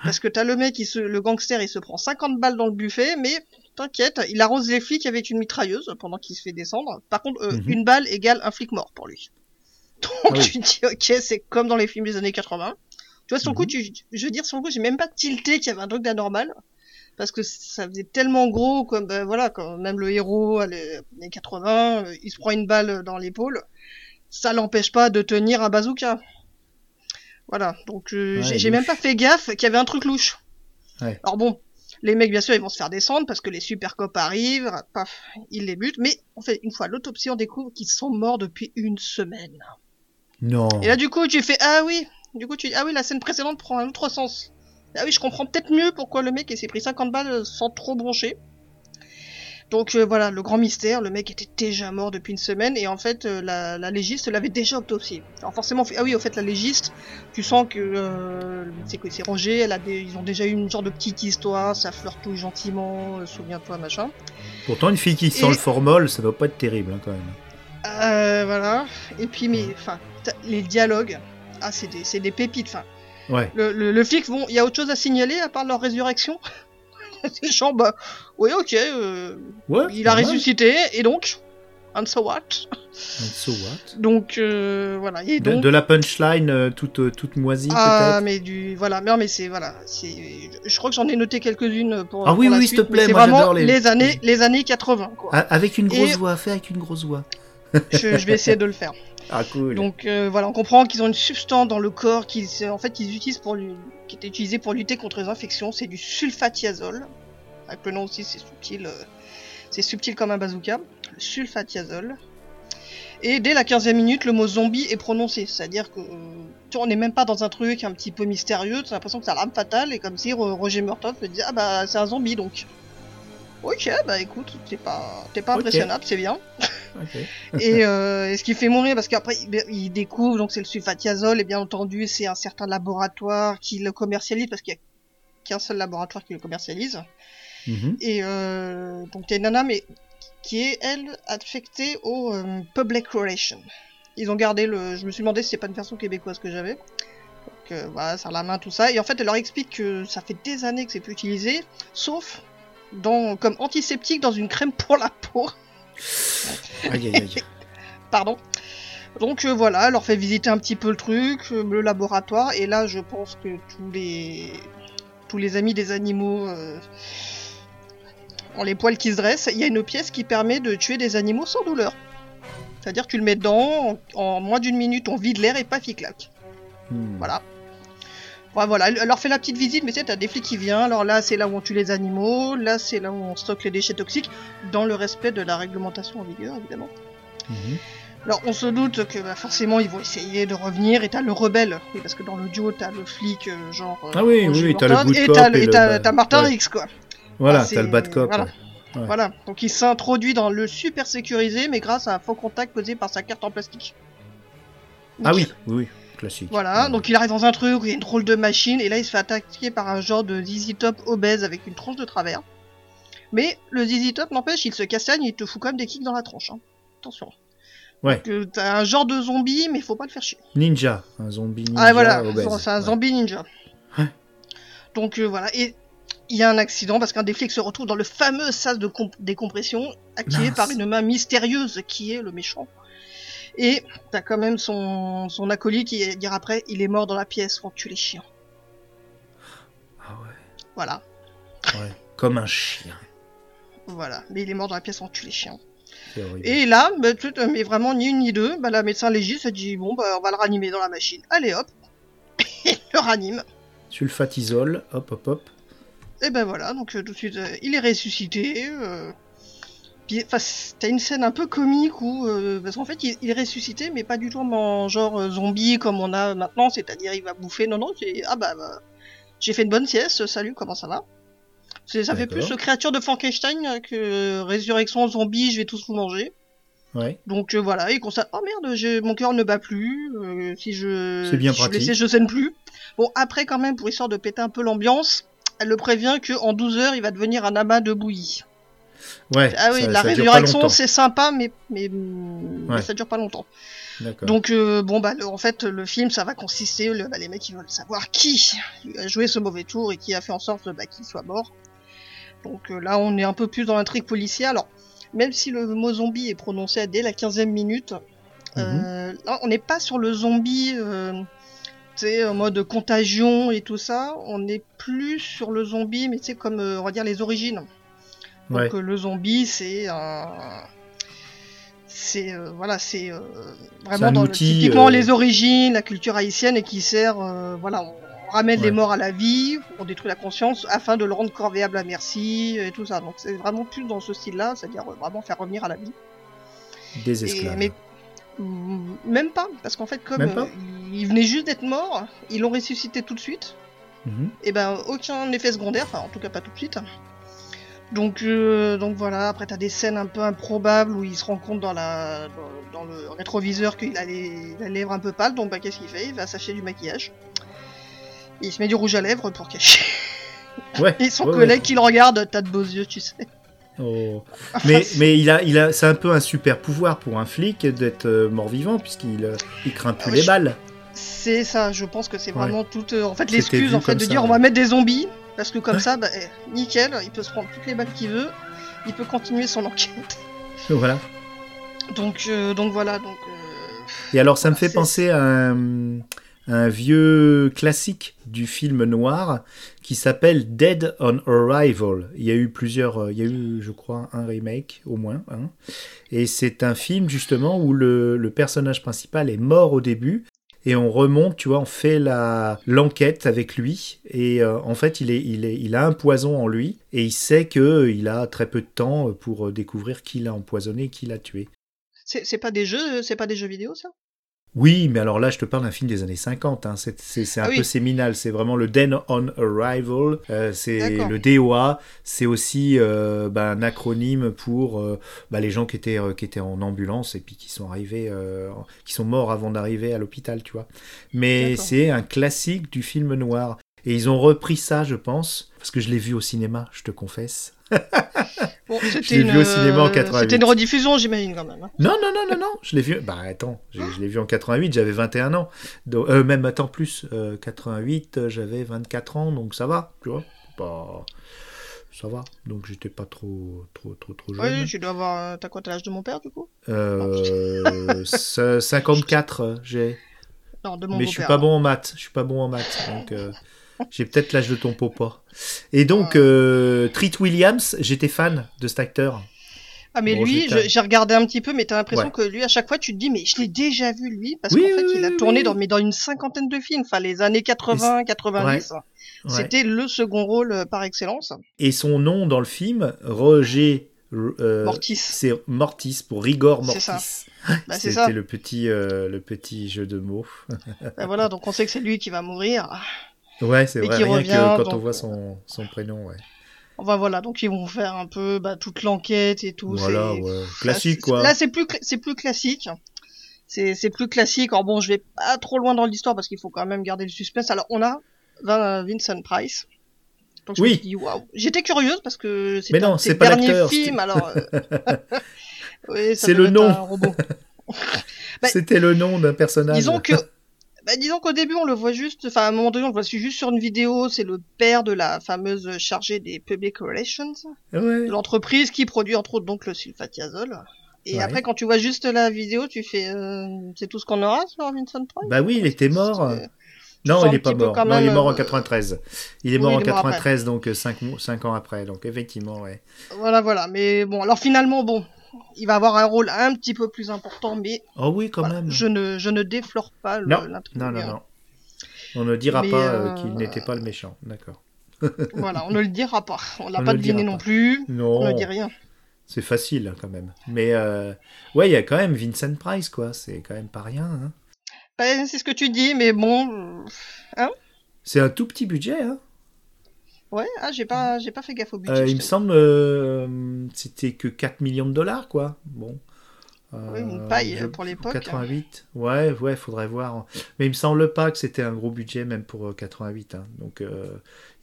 parce que t'as le mec qui se, le gangster il se prend 50 balles dans le buffet mais t'inquiète il arrose les flics avec une mitrailleuse pendant qu'il se fait descendre. Par contre euh, Mhm. une balle égale un flic mort pour lui. Donc Ah oui. tu dis ok c'est comme dans les films des années 80. Tu vois sur le coup Mhm. tu, je veux dire sur le coup j'ai même pas tilté qu'il y avait un truc d'anormal parce que ça faisait tellement gros comme ben voilà quand même le héros à les années 80 euh, il se prend une balle dans l'épaule ça l'empêche pas de tenir un bazooka voilà donc euh, Ouais, j'ai même pas fait gaffe qu'il y avait un truc louche Ouais. alors bon les mecs bien sûr ils vont se faire descendre parce que les super cops arrivent paf ils les butent mais en fait une fois l'autopsie on découvre qu'ils sont morts depuis une semaine Non. et là, du coup, tu fais Ah oui Du coup, tu Ah oui, la scène précédente prend un autre sens. Ah oui, je comprends peut-être mieux pourquoi le mec s'est pris 50 balles sans trop broncher. Donc euh, voilà, le grand mystère, le mec était déjà mort depuis une semaine et en fait euh, la, la légiste l'avait déjà autopsié. Alors forcément, ah oui, au fait la légiste, tu sens que euh, c'est que c'est Roger, elle a des, ils ont déjà eu une genre de petite histoire, ça flirtouille gentiment, souviens-toi machin. Pourtant, une fille qui sent Et- le formol, ça doit pas être terrible hein, quand même. Voilà. Et puis mais enfin, les dialogues, ah c'est des, c'est des pépites. Enfin, Ouais. Le, le, le flic, bon, il y a autre chose à signaler à part leur résurrection (laughs) C'est genre, bah, oui, ok, euh, Ouais. il a mal. ressuscité, et donc And so what? And so what? Donc euh, voilà. Et de, donc, de la punchline euh, toute, toute moisie ah, mais du voilà, mais, mais c'est voilà, c'est je crois que j'en ai noté quelques-unes pour Ah oui, la oui, s'il te plaît, moi, vraiment j'adore les- les années les années 80 quoi. Avec une grosse Et- voix, fais avec une grosse voix. Je, je vais essayer de le faire. Ah cool. Donc euh, voilà, on comprend qu'ils ont une substance dans le corps qu'ils en fait qu'ils utilisent pour qui est utilisée pour lutter contre les infections, c'est du sulfatiazole. Avec le nom aussi, c'est subtil, euh, c'est subtil comme un bazooka. Le sulfatiazole. Et dès la 15e minute, le mot zombie est prononcé, c'est-à-dire que euh, tu on n'est même pas dans un truc un petit peu mystérieux, t'as l'impression que c'est l'arme fatale et comme si Ro- Roger Murtaugh se dit ah bah c'est un zombie donc. Ok, bah écoute, t'es pas, t'es pas impressionnable, c'est bien. (laughs) (laughs) Et, euh, et ce qui fait mourir parce qu'après il, découvre donc c'est le sulfatiazole et bien entendu c'est un certain laboratoire qui le commercialise parce qu'il y a qu'un seul laboratoire qui le commercialise. Mhm. et euh, donc une nana mais qui est elle affectée au euh, public relation ils ont gardé le je me suis demandé si c'est pas une version québécoise que j'avais. Donc euh, voilà ça la main tout ça. Et en fait elle leur explique que ça fait des années que c'est plus utilisé sauf dans comme antiseptique dans une crème pour la peau Aïe, aïe, aïe. (laughs) Pardon. Donc euh, voilà, elle leur fait visiter un petit peu le truc, euh, le laboratoire, et là je pense que tous les tous les amis des animaux euh, ont les poils qui se dressent. Il y a une pièce qui permet de tuer des animaux sans douleur. C'est-à-dire que tu le mets dedans, en, en moins d'une minute on vide l'air et paf il claque. Hmm. Voilà. Ouais, voilà, elle leur fait la petite visite, mais tu sais, t'as des flics qui viennent. Alors là, c'est là où on tue les animaux, là, c'est là où on stocke les déchets toxiques, dans le respect de la réglementation en vigueur, évidemment. Mhm. Alors on se doute que bah, forcément ils vont essayer de revenir et t'as le rebelle, oui parce que dans le duo t'as le flic euh, genre euh, Ah oui, oui, t'as le good et t'as le- Martin ouais. X quoi. Voilà, t'as le bad cop. voilà. ouais. Voilà, donc il s'introduit dans le super sécurisé mais grâce à un faux contact posé par sa carte en plastique. Ah Nickel. oui, oui, classique. Voilà, Ouais. donc il arrive dans un truc où il y a une drôle de machine et là il se fait attaquer par un genre de ZZ Top obèse avec une tronche de travers. Mais le ZZ Top n'empêche, il se castagne et il te fout quand même des kicks dans la tronche. hein. Attention. Ouais. T'as un genre de zombie mais faut pas le faire chier. Ninja, un zombie ninja Ah voilà, c'est un Ouais. zombie ninja. Ouais. Donc euh, voilà, et il y a un accident parce qu'un des flics se retrouve dans le fameux sas de comp- décompression activé Mince. par une main mystérieuse qui est le méchant. Et t'as quand même son, son acolyte qui va dire après, il est mort dans la pièce on tue les chiens. Ah ouais, Voilà, ouais. Comme un chien. voilà. Mais il est mort dans la pièce on tue les chiens. Et là, bah, mais vraiment ni une ni deux, bah, la médecin légiste se dit, bon bah on va le ranimer dans la machine. Allez hop, (laughs) il le ranime. Sulfatisol, hop, hop, hop. Et ben voilà, donc euh, tout de suite, euh, il est ressuscité. Euh... Puis, t'as une scène un peu comique où, euh, parce qu'en fait, il, il est ressuscité, mais pas du tout en genre euh, zombie comme on a maintenant, c'est-à-dire il va bouffer. Non, non, c'est ah bah, bah, j'ai fait une bonne sieste. Salut, comment ça va? C'est- Ça fait plus créature de Frankenstein que résurrection zombie. Je vais tous vous manger. Ouais. Donc euh, voilà, il constate oh merde, j'ai- mon cœur ne bat plus. euh, si je C'est bien si je suis blessé, je saigne plus. Bon après quand même pour histoire de péter un peu l'ambiance, elle le prévient que en 12 heures il va devenir un amas de bouillie. Ouais. Ah oui, ça- la résurrection c'est sympa mais mais, mais Ouais. ça dure pas longtemps. Donc euh, bon bah le- en fait le film ça va consister le, bah, les mecs ils veulent savoir qui a joué ce mauvais tour et qui a fait en sorte bah, qu'il soit mort. Donc euh, là on est un peu plus dans l'intrigue policière. Alors même si le mot zombie est prononcé dès la 15e minute, euh, là on n'est pas sur le zombie euh, tu sais en mode contagion et tout ça. On est plus sur le zombie mais tu sais comme euh, on va dire les origines. Donc Ouais. euh, le zombie c'est un c'est euh, voilà c'est euh, vraiment dans le- typiquement euh, les origines la culture haïtienne et qui sert voilà on ramène Ouais. les morts à la vie on détruit la conscience afin de le rendre corvéable à merci et tout ça donc c'est vraiment plus dans ce style là c'est à dire vraiment faire revenir à la vie Des Et- esclaves. mais mm, même pas parce qu'en fait comme Même pas euh, il venait juste d'être mort ils l'ont ressuscité tout de suite Mhm. et ben aucun effet secondaire, enfin en tout cas pas tout de suite. Donc euh, donc voilà, après t'as des scènes un peu improbables où il se rend compte dans la dans, dans le rétroviseur qu'il a les, la lèvre un peu pâle, donc bah qu'est-ce qu'il fait? Il va s'acheter du maquillage. Il se met du rouge à lèvres pour cacher. (laughs) Ouais. Et son ouais, collègue qui le regarde, t'as de beaux yeux, tu sais. Oh. Mais, c'est- mais il a, il a, c'est un peu un super pouvoir pour un flic d'être euh, mort-vivant puisqu'il euh, il craint plus Ah, les je- balles. c'est ça, je pense que c'est Ouais. vraiment toute en fait l'excuse en fait de ça, dire on va mettre des zombies parce que comme Ouais. ça, bah, eh, nickel, il peut se prendre toutes les balles qu'il veut, il peut continuer son enquête. (laughs) Voilà. Donc, euh, donc voilà. Donc, euh, Et alors, ça me fait penser à un, un vieux classique du film noir qui s'appelle Dead on Arrival. Il y a eu plusieurs, euh, il y a eu, je crois, un remake au moins. hein. Et c'est un film justement où le, le personnage principal est mort au début. Et on remonte, tu vois, on fait la l'enquête avec lui. Et euh, en fait, il, est, il, est, il a un poison en lui. Et il sait qu'il a très peu de temps pour découvrir qui l'a empoisonné, qui l'a tué. c'est pas des jeux, c'est pas des jeux vidéo ça? Oui, mais alors là, je te parle d'un film des années 50. hein. C'est c'est- c'est un Ah oui. peu séminal. C'est vraiment le Den on Arrival. Euh, c'est le DOA. C'est aussi euh, bah, un acronyme pour euh, bah, les gens qui étaient, euh, qui étaient en ambulance et puis qui sont arrivés, euh, qui sont morts avant d'arriver à l'hôpital, tu vois. Mais c'est un classique du film noir. Et ils ont repris ça, je pense, parce que je l'ai vu au cinéma, je te confesse. (laughs) Bon, c'était une, vu au cinéma en euh, 88. C'était une rediffusion, j'imagine quand même. hein. Non, non, non, non, non, je l'ai vu. Bah attends, je, je l'ai vu en 88, j'avais 21 ans. Donc, euh, même attends plus, euh, 88, euh, j'avais 24 ans, donc ça va, tu vois. Bah, ça va. Donc j'étais pas trop, trop, trop, trop jeune. Oui, tu dois avoir. euh, T'as quoi, t'as l'âge de mon père du coup? Euh, ce- 54, euh, j'ai. Non, de mon Mais je suis pas bon en maths. Je suis pas bon en maths, donc. J'ai peut-être l'âge de ton papa. Et donc, Ah. euh, Treat Williams, j'étais fan de cet acteur. Ah mais Bon, lui, j'ai regardé un petit peu, mais t'as l'impression Ouais. que lui, à chaque fois, tu te dis, mais je l'ai déjà vu lui, parce Oui, qu'en fait, oui, il a tourné oui. dans, mais dans une cinquantaine de films, enfin les années 80, 90. Ouais. C'était le second rôle euh, par excellence. Et son nom dans le film, Roger euh, Mortis. C'est Mortis pour Rigor Mortis. Bah, (laughs) c'est ça. C'était le petit, euh, le petit jeu de mots. (laughs) Bah, voilà, donc on sait que c'est lui qui va mourir. Ouais, c'est vrai. Rien revient, que quand on voit son, son prénom, ouais. Enfin voilà, donc ils vont faire un peu bah, toute l'enquête et tout. Voilà, ouais. Classique, quoi. Là, c'est plus, c'est plus classique. C'est, plus classique. Alors bon, je vais pas trop loin dans l'histoire parce qu'il faut quand même garder le suspense. Alors on a Vin- Vincent Price. Donc je Oui. J'étais curieuse parce que non, un c'est pas derniers l'acteur, films. Alors, euh, (laughs) oui, C'est le nom. un. (laughs) Bah, C'était le nom d'un personnage. Disons que, bah, disons qu'au début on le voit juste, enfin à un moment donné on le voit juste sur une vidéo. C'est le père de la fameuse chargée des public relations Ouais. de l'entreprise qui produit entre autres donc le sulfatiazole. Et Ouais. après, quand tu vois juste la vidéo, tu fais, euh, c'est tout ce qu'on aura sur Vincent Price. Bah oui, il était mort. Non, il est pas mort. Non, il est mort en euh, 93. Il est oui, mort en il est mort après. 93, donc 5, ans après. Donc effectivement, ouais. Voilà, voilà. Mais bon, alors finalement, bon, il va avoir un rôle un petit peu plus important, mais Oh oui, quand voilà, même. je ne, je ne déflore pas Non, non, non, non. On ne dira Mais, pas euh, euh, qu'il n'était pas le méchant. D'accord. (laughs) Voilà, on ne le dira pas. On l'a pas deviné non pas. plus. Non. On ne dit rien. C'est facile hein, quand même. Mais euh, ouais, il y a quand même Vincent Price, quoi. C'est quand même pas rien. hein. Ben, c'est ce que tu dis, mais bon, euh, C'est un tout petit budget. Hein. Ouais, ah, j'ai pas, j'ai pas fait gaffe au budget. Euh, il me semble euh, c'était que 4 millions de dollars, quoi. Bon. Oui, une Euh, paille je- pour l'époque. 88. Ouais, ouais, faudrait voir. Mais il me semble pas que c'était un gros budget même pour euh, 88. hein. Donc euh,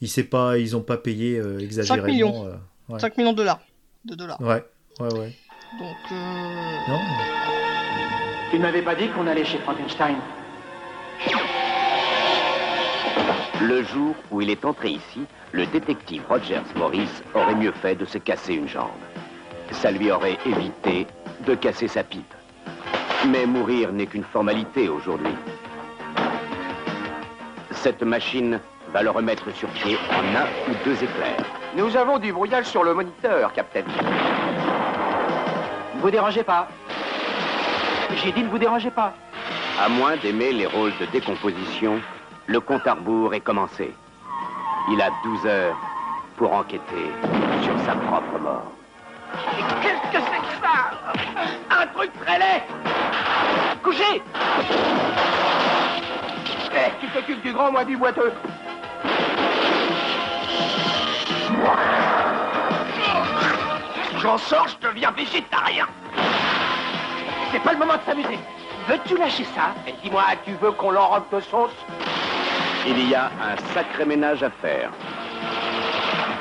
il sait pas, ils ont pas payé euh, exagérément. millions. euh, ouais. 5 millions de dollars. De dollars. ouais, ouais, ouais. Donc, euh, Non. Tu ne m'avais pas dit qu'on allait chez Frankenstein Le jour où il est entré ici, le détective Rogers Morris aurait mieux fait de se casser une jambe. Ça lui aurait évité de casser sa pipe. Mais mourir n'est qu'une formalité aujourd'hui. Cette machine va le remettre sur pied en un ou deux éclairs. Nous avons du brouillage sur le moniteur, Captain. Ne vous dérangez pas. J'ai dit ne vous dérangez pas. À moins d'aimer les rôles de décomposition, le compte à rebours est commencé. Il a 12 heures pour enquêter sur sa propre mort. Qu'est-ce que c'est que ça? Un truc très laid Couchez Eh, tu t'occupes du grand, moi du boiteux. J'en sors, je deviens végétarien. C'est pas le moment de s'amuser. Veux-tu lâcher ça? Et dis-moi, tu veux qu'on l'enrobe de sauce? Il y a un sacré ménage à faire.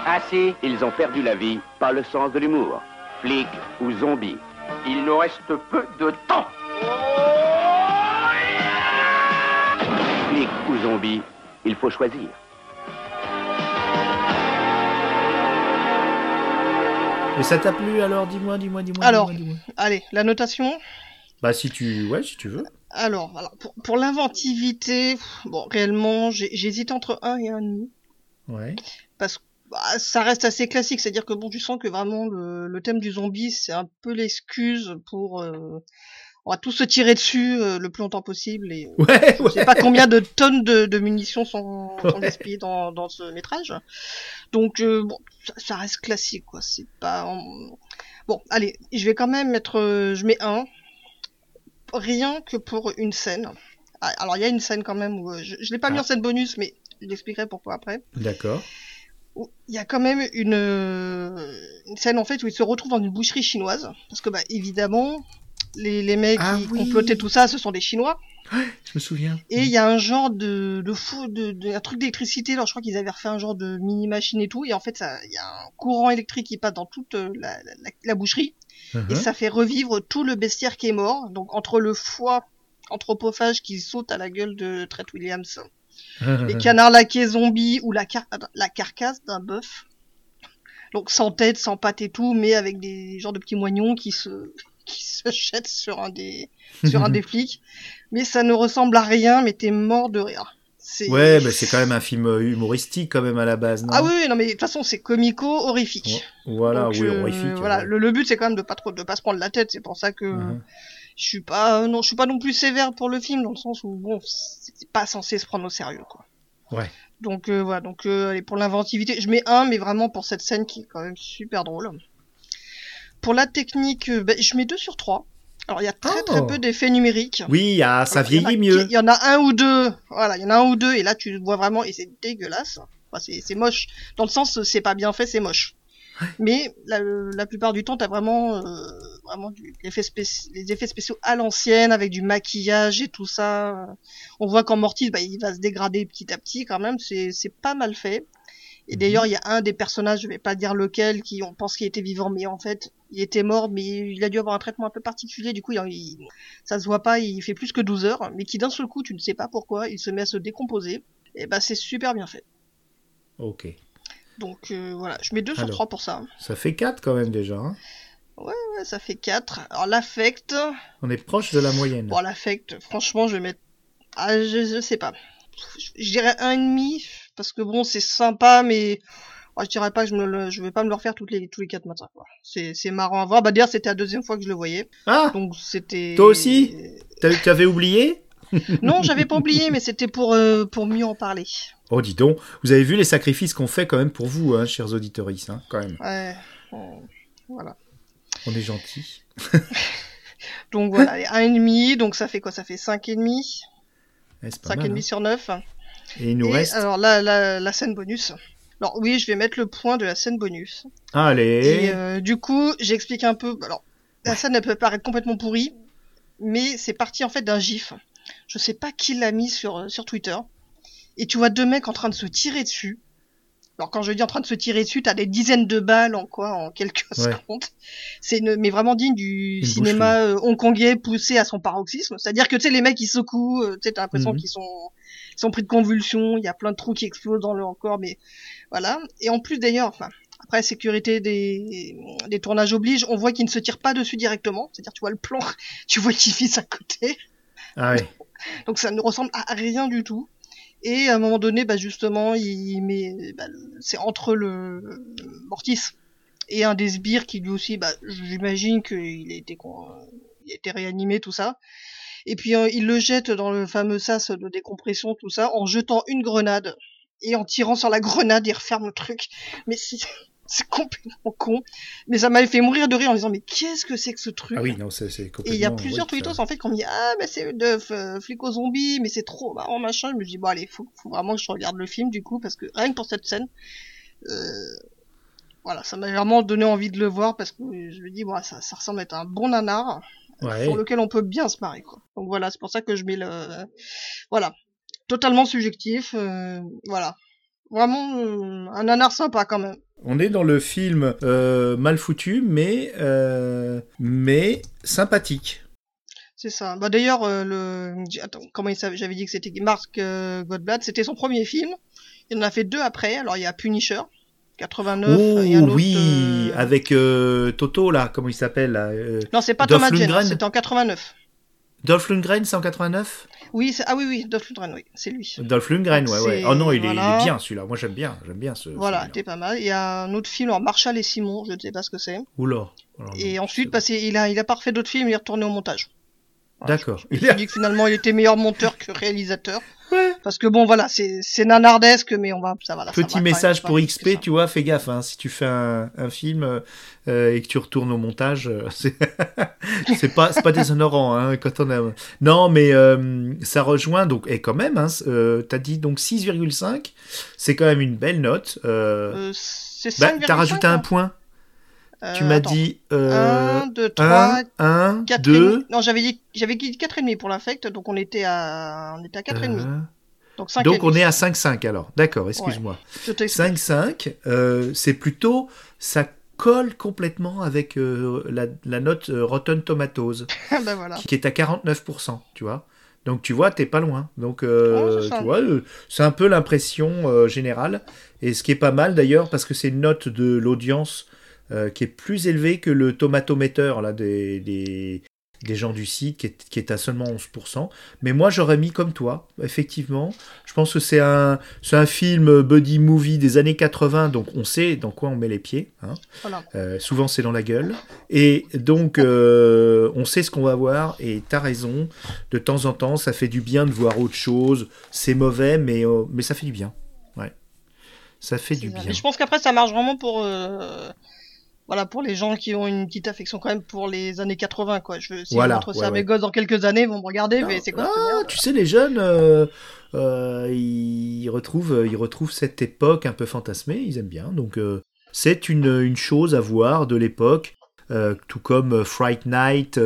Ah si, Ils ont perdu la vie, pas le sens de l'humour. Flic ou zombie. il nous reste peu de temps. Flic ou zombie, il faut choisir. Et ça t'a plu alors? Dis-moi, dis-moi, dis-moi. Alors. Allez, la notation? Bah si tu, ouais, si tu veux. Alors, voilà. Pour, pour l'inventivité, bon, réellement, j'hésite entre 1 et 1,5. Ouais. Parce que bah, ça reste assez classique. C'est-à-dire que bon, tu sens que vraiment le, le thème du zombie, c'est un peu l'excuse pour. euh, on va tous se tirer dessus euh, le plus longtemps possible. Et euh, Ouais, je sais pas combien de tonnes de, de munitions sont, (laughs) sont Ouais. gaspillées dans, dans ce métrage. Donc, euh, bon, ça, ça reste classique, quoi. C'est pas. Bon, allez, je vais quand même mettre. euh, je mets un. Rien que pour une scène. Ah, Alors, il y a une scène quand même où. euh, je je l'ai pas mis Ah. en scène bonus, mais je l'expliquerai pourquoi après. D'accord. Il y a quand même une, euh, une scène en fait où il se retrouve dans une boucherie chinoise. Parce que, bah, évidemment, les, les mecs Ah qui oui. complotaient tout ça, ce sont des Chinois. Je me souviens. Et il y a un genre de, de fou, de, de- un truc d'électricité. Alors je crois qu'ils avaient refait un genre de mini machine et tout. Et en fait, il y a un courant électrique qui passe dans toute euh, la, la, la boucherie et Mhm. ça fait revivre tout le bestiaire qui est mort. Donc entre le foie anthropophage qui saute à la gueule de Tret Williams, les canards laqués zombies ou la, car- la carcasse d'un bœuf. Donc sans tête, sans patte et tout, mais avec des genres de petits moignons qui se (laughs) qui se jettent sur un des sur un (laughs) des flics. Mais ça ne ressemble à rien, mais t'es mort de rire. Ouais, mais c'est quand même un film euh, humoristique quand même à la base, non? Ah oui, non mais de toute façon c'est comico horrifique. Voilà, Donc, oui, euh, horrifique. Voilà, ouais. le, le but c'est quand même de pas trop de pas se prendre la tête. C'est pour ça que Mhm. je suis pas non je suis pas non plus sévère pour le film dans le sens où bon c'est pas censé se prendre au sérieux quoi. Ouais. Donc euh, voilà donc euh, allez, pour l'inventivité je mets un mais vraiment pour cette scène qui est quand même super drôle. Pour la technique euh, ben, je mets deux sur trois. Alors il y a très très Oh. peu d'effets numériques. Oui, ah, ça Alors, vieillit mieux. Il y en a un ou deux, voilà, il y en a un ou deux, et là tu vois vraiment, et c'est dégueulasse. Enfin, c'est c'est moche. Dans le sens, c'est pas bien fait, c'est moche. Mais la, la plupart du temps, t'as vraiment, euh, vraiment du, les effets spéciaux à l'ancienne, avec du maquillage et tout ça. On voit qu'en Mortis, bah, il va se dégrader petit à petit quand même, c'est c'est pas mal fait. Et Mhm. d'ailleurs, il y a un des personnages, je vais pas dire lequel, qui on pense qu'il était vivant, mais en fait, il était mort, mais il a dû avoir un traitement un peu particulier, du coup, il, il- ça se voit pas, il fait plus que 12 heures, mais qui d'un seul coup, tu ne sais pas pourquoi, il se met à se décomposer. Et bah, c'est super bien fait. Ok. Donc euh, voilà, je mets 2 sur Alors. 3 pour ça. Ça fait 4 quand même déjà. hein. Ouais, ça fait 4. Alors l'affect, On est proche de la moyenne. bon l'affect, franchement, je vais mettre... Ah, je, je sais pas. Je dirais 1,5, parce que bon, c'est sympa, mais... oh, je dirais pas que je me le... je vais pas me le refaire toutes les, tous les 4 matins. C'est, c'est marrant à voir. Bah d'ailleurs, c'était la deuxième fois que je le voyais. Ah Donc c'était... Toi aussi t'as- T'avais oublié (laughs) Non, j'avais pas oublié, mais c'était pour, euh, pour mieux en parler. Oh, dis donc, vous avez vu les sacrifices qu'on fait quand même pour vous, hein, chers auditeurs, hein, quand même. Ouais. euh, Voilà. On est gentils. (laughs) Donc voilà, et 1,5, donc ça fait quoi? Ça fait 5,5 Ouais, c'est pas mal, 5,5 hein. sur 9. Et il nous Et reste. alors la, la scène bonus. Alors oui, je vais mettre le point de la scène bonus. Allez Et euh, du coup, j'explique un peu. Alors, la scène elle peut paraître complètement pourrie, mais c'est parti en fait d'un gif. Je sais pas qui l'a mis sur euh, sur Twitter. Et tu vois deux mecs en train de se tirer dessus. Alors quand je dis en train de se tirer dessus, t'as des dizaines de balles en quoi en quelques Ouais. secondes. C'est mais vraiment digne du Une cinéma euh, hongkongais poussé à son paroxysme. C'est-à-dire que tu sais les mecs ils secouent, tu sais t'as l'impression Mhm. qu'ils sont sont pris de convulsions, il y a plein de trous qui explosent dans leur corps, mais voilà. Et en plus d'ailleurs, enfin après sécurité des des tournages oblige, on voit qu'ils ne se tirent pas dessus directement. C'est-à-dire tu vois le plan, (laughs) tu vois qu'ils visent à côté. Ah ouais. Donc ça ne ressemble à rien du tout. Et à un moment donné, bah justement, il met, bah, c'est entre le le Mortis et un des sbires qui lui aussi, bah, j'imagine qu'il a été, il a été réanimé, tout ça. Et puis euh, il le jette dans le fameux sas de décompression, tout ça, en jetant une grenade et en tirant sur la grenade, il referme le truc. Mais c'est, (laughs) c'est complètement con. Mais ça m'avait fait mourir de rire en disant, mais qu'est-ce que c'est que ce truc? Ah oui, non, c'est c'est et il y a plusieurs oui, tweetos en fait qui ont dit ah mais c'est de f- flic aux zombies mais c'est trop marrant machin. Je me dis bon allez faut, faut vraiment que je regarde le film du coup parce que rien que pour cette scène, euh, voilà ça m'a vraiment donné envie de le voir parce que je me dis bon ça, ça ressemble à être un bon nanar Ouais. sur lequel on peut bien se marrer quoi. Donc voilà c'est pour ça que je mets le voilà totalement subjectif euh, voilà vraiment euh, un nanar sympa quand même. On est dans le film euh, mal foutu, mais mais sympathique. C'est ça. Bah d'ailleurs, le attends, comment il J'avais dit que c'était Mark Godblad. C'était son premier film. Il en a fait deux après. Alors il y a Punisher, 89. Oh et un autre, oui, euh, avec euh, Toto là, comment il s'appelle là euh, Non, c'est pas Dolph Thomas Jane, c'était en 89. Dolph Lundgren, c'est en 89 Oui, c'est- ah oui, oui, Dolph Lundgren, oui, c'est lui. Dolph Lundgren, ouais, ouais. c'est- Oh non, il est, il est voilà. bien celui-là. Moi j'aime bien, j'aime bien ce. Voilà, c'était pas mal. Il y a un autre film, alors Marshall et Simon, je ne sais pas ce que c'est. Oula. Alors, Et ensuite, c'est- parce qu'il a, il a pas refait d'autres films, il est retourné au montage. D'accord. Il est- dit que finalement, il était meilleur monteur que réalisateur. Ouais. Parce que bon, voilà, c'est, c'est nanardesque, mais on va, ça va. là, ça Petit va message pour XP, tu vois, fais gaffe, hein, si tu fais un, un film euh, et que tu retournes au montage, euh, (laughs) c'est c'est pas c'est pas déshonorant hein, quand on a. Non, mais euh, ça rejoint donc et quand même, hein, euh, t'as dit donc 6,5, c'est quand même une belle note. Euh, Euh, c'est bah, 5,5, t'as rajouté un hein. point. Euh, tu m'as attends. dit euh, 1, 2, 3, 1, 1, 4 2. Non, j'avais dit, j'avais dit 4,5 pour l'affect, donc on était à, on était à 4,5. euh, Donc 5 donc on est à 5,5 alors. D'accord, excuse-moi. 5,5, euh, c'est plutôt, ça colle complètement avec euh, la, la note euh, Rotten Tomatoes, (laughs) bah voilà. qui est à 49%, tu vois. Donc tu vois, t'es pas loin. Donc euh, Ouais, tu vois, euh, c'est un peu l'impression euh, générale. Et ce qui est pas mal d'ailleurs, parce que c'est une note de l'audience euh, qui est plus élevée que le tomatomètre là, des, des, des gens du site, qui est, qui est à seulement 11%. Mais moi, j'aurais mis comme toi, effectivement. Je pense que c'est un, c'est un film buddy movie des années 80, donc on sait dans quoi on met les pieds. hein. Voilà. Euh, souvent, c'est dans la gueule. Et donc, euh, on sait ce qu'on va voir. Et t'as raison. De temps en temps, ça fait du bien de voir autre chose. C'est mauvais, mais, mais ça fait du bien. Ouais. Ça fait du bien. Mais je pense qu'après ça marche vraiment pour euh, voilà pour les gens qui ont une petite affection quand même pour les années 80 quoi. Je veux si Voilà, je montre ça ouais, à mes ouais. gosses dans quelques années, ils vont me regarder, mais c'est quoi Ah, merde tu sais, les jeunes, euh, euh, ils, retrouvent, ils retrouvent cette époque un peu fantasmée, ils aiment bien. Donc, euh, c'est une, une chose à voir de l'époque. tout comme Fright Night,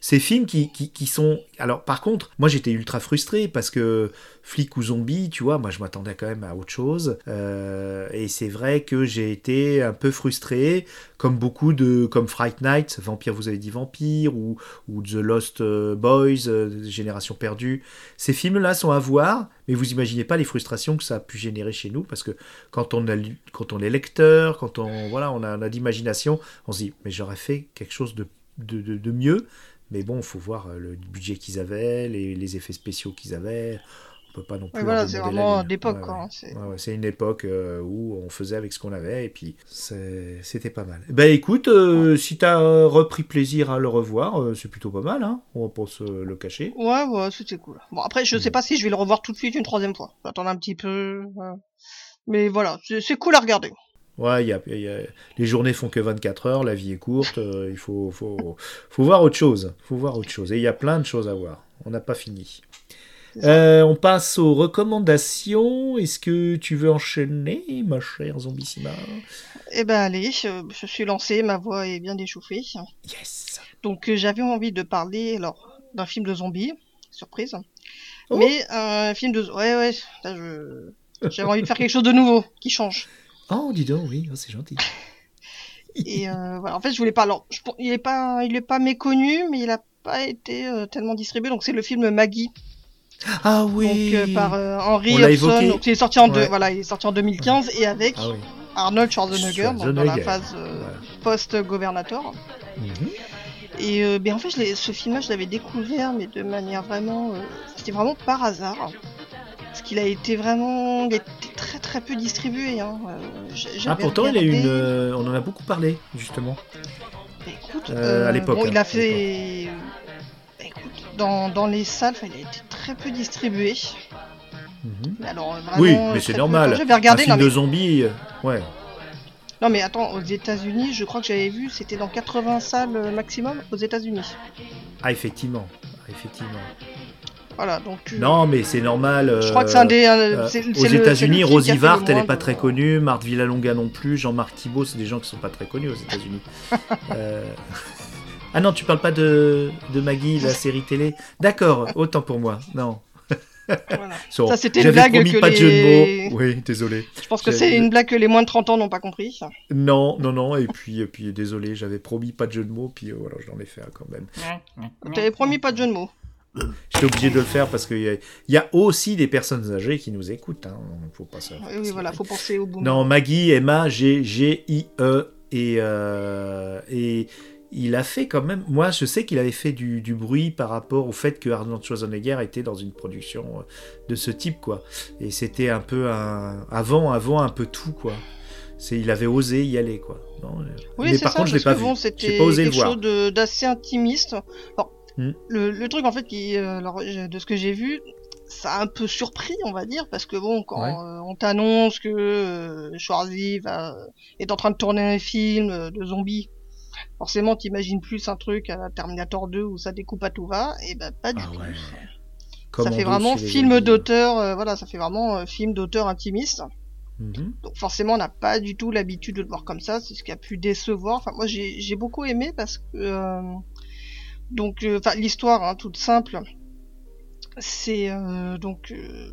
ces films qui, qui, qui sont... Alors par contre, moi j'étais ultra frustré parce que Flic ou Zombie, tu vois, moi je m'attendais quand même à autre chose. Euh, et c'est vrai que j'ai été un peu frustré, comme beaucoup de... comme Fright Night, Vampire, vous avez dit Vampire, ou, The Lost euh, Boys, euh, Génération Perdue. Ces films-là sont à voir, mais vous imaginez pas les frustrations que ça a pu générer chez nous, parce que quand on, est lecteur, quand on, voilà, on a, on a d'imagination, on se dit, mais j'aurais fait quelque chose de mieux. Mais bon, il faut voir euh, le budget qu'ils avaient, les, les effets spéciaux qu'ils avaient. On peut pas non plus. Ouais, voilà, c'est vraiment Ouais, ouais. hein, c'est- Ouais, c'est une époque euh, où on faisait avec ce qu'on avait et puis c'était pas mal. Ben écoute, euh, si t'as euh, repris plaisir à le revoir, euh, c'est plutôt pas mal, hein on va pas se le cacher. Ouais, ouais, c'était cool. Bon après, je sais pas si je vais le revoir tout de suite une troisième fois. Attendre un petit peu. Mais voilà, c'est cool à regarder. Ouais, y a, y a- les journées font que 24 heures, la vie est courte, euh, il faut, faut, faut voir autre chose. faut voir autre chose. Et il y a plein de choses à voir. On n'a pas fini. Euh, on passe aux recommandations. Est-ce que tu veux enchaîner, ma chère Zombissima Eh ben allez, je, je suis lancée, ma voix est bien échauffée. Yes Donc euh, j'avais envie de parler alors d'un film de zombies, surprise. Oh. Mais un film de ouais ouais, je j'avais envie de faire quelque chose de nouveau qui change. Oh, dis donc, oui, oh, c'est gentil. (laughs) Et euh, voilà, en fait, je voulais pas alors je, il est pas il est pas méconnu mais il a pas été euh, tellement distribué. Donc c'est le film Maggie. Ah oui. Donc euh, par euh, Henry On Hobson. donc il est sorti en deux voilà, il est sorti en 2015 et avec Ah oui. Arnold Schwarzenegger, donc dans la phase euh, post-governator. Mhm. Et euh, ben en fait, je ce film-là, je l'avais découvert, mais de manière vraiment, euh, c'était vraiment par hasard, parce qu'il a été vraiment, il a été très très peu distribué. Hein. Euh, Ah, pourtant, il a une. euh, on en a beaucoup parlé, justement. Bah, écoute, euh, à l'époque, bon, hein, il a à fait, bah, écoute, dans, dans les salles, il a été très peu distribué. Mhm. Alors, Oui, mais c'est normal. J'avais regardé, Un film non, mais- de zombies, ouais. non mais attends, aux États-Unis, je crois que j'avais vu, c'était dans 80 salles maximum aux États-Unis. Ah, effectivement. Ah, effectivement. Voilà, donc. Non, mais c'est normal. Je crois que c'est un des. euh, euh, c'est- aux États-Unis, Rosie Vart, elle n'est pas de- très connue. Marthe Villalonga non plus. Jean-Marc Thibault, c'est des gens qui sont pas très connus aux États-Unis. (laughs) Euh, (laughs) Ah non, tu parles pas de, de Maggie, la série télé D'accord, autant pour moi. Non. Voilà. (laughs) So, Ça, c'était une J'avais blague promis que pas de jeu les- de mots. Oui, désolé. Je pense que c'est une blague que les moins de 30 ans n'ont pas compris. Non, non, non. Et puis, et puis désolé, j'avais promis pas de jeu de mots. Puis euh, voilà, je l'en ai fait un quand même. Tu avais promis pas de jeu de mots. J'étais obligé de le faire parce qu'il y, y a aussi des personnes âgées qui nous écoutent. Hein. Faut pas ça. Oui, voilà, faut penser au boom. Non, Maggie, Emma, G, G, I, E. Et, euh, et il a fait quand même. Moi, je sais qu'il avait fait du, du bruit par rapport au fait que Arnold Schwarzenegger était dans une production euh, de ce type, quoi. Et c'était un peu un. Avant, avant un peu tout, quoi. C'est, il avait osé y aller, quoi. Non, euh, Oui, mais par ça, contre, je l'ai parce pas que vu. bon, J'ai c'était pas osé le quelque voir. chose d'assez intimiste. Alors, Hmm. le, le truc, en fait, qui, euh, alors, de ce que j'ai vu, ça a un peu surpris, on va dire, parce que bon, quand Ouais. euh, on t'annonce que euh, Schwarzy va, est en train de tourner un film euh, de zombies, forcément, t'imagines plus un truc à Terminator 2 où ça découpe à tout va, et ben pas du Ah tout. ouais. Ça Commando fait vraiment film d'auteur, euh, voilà, ça fait vraiment film d'auteur intimiste. Mhm. Donc forcément, on n'a pas du tout l'habitude de le voir comme ça. C'est ce qui a pu décevoir. Enfin, moi, j'ai j'ai beaucoup aimé parce que euh, donc, euh, enfin, l'histoire hein, toute simple. C'est euh, donc euh,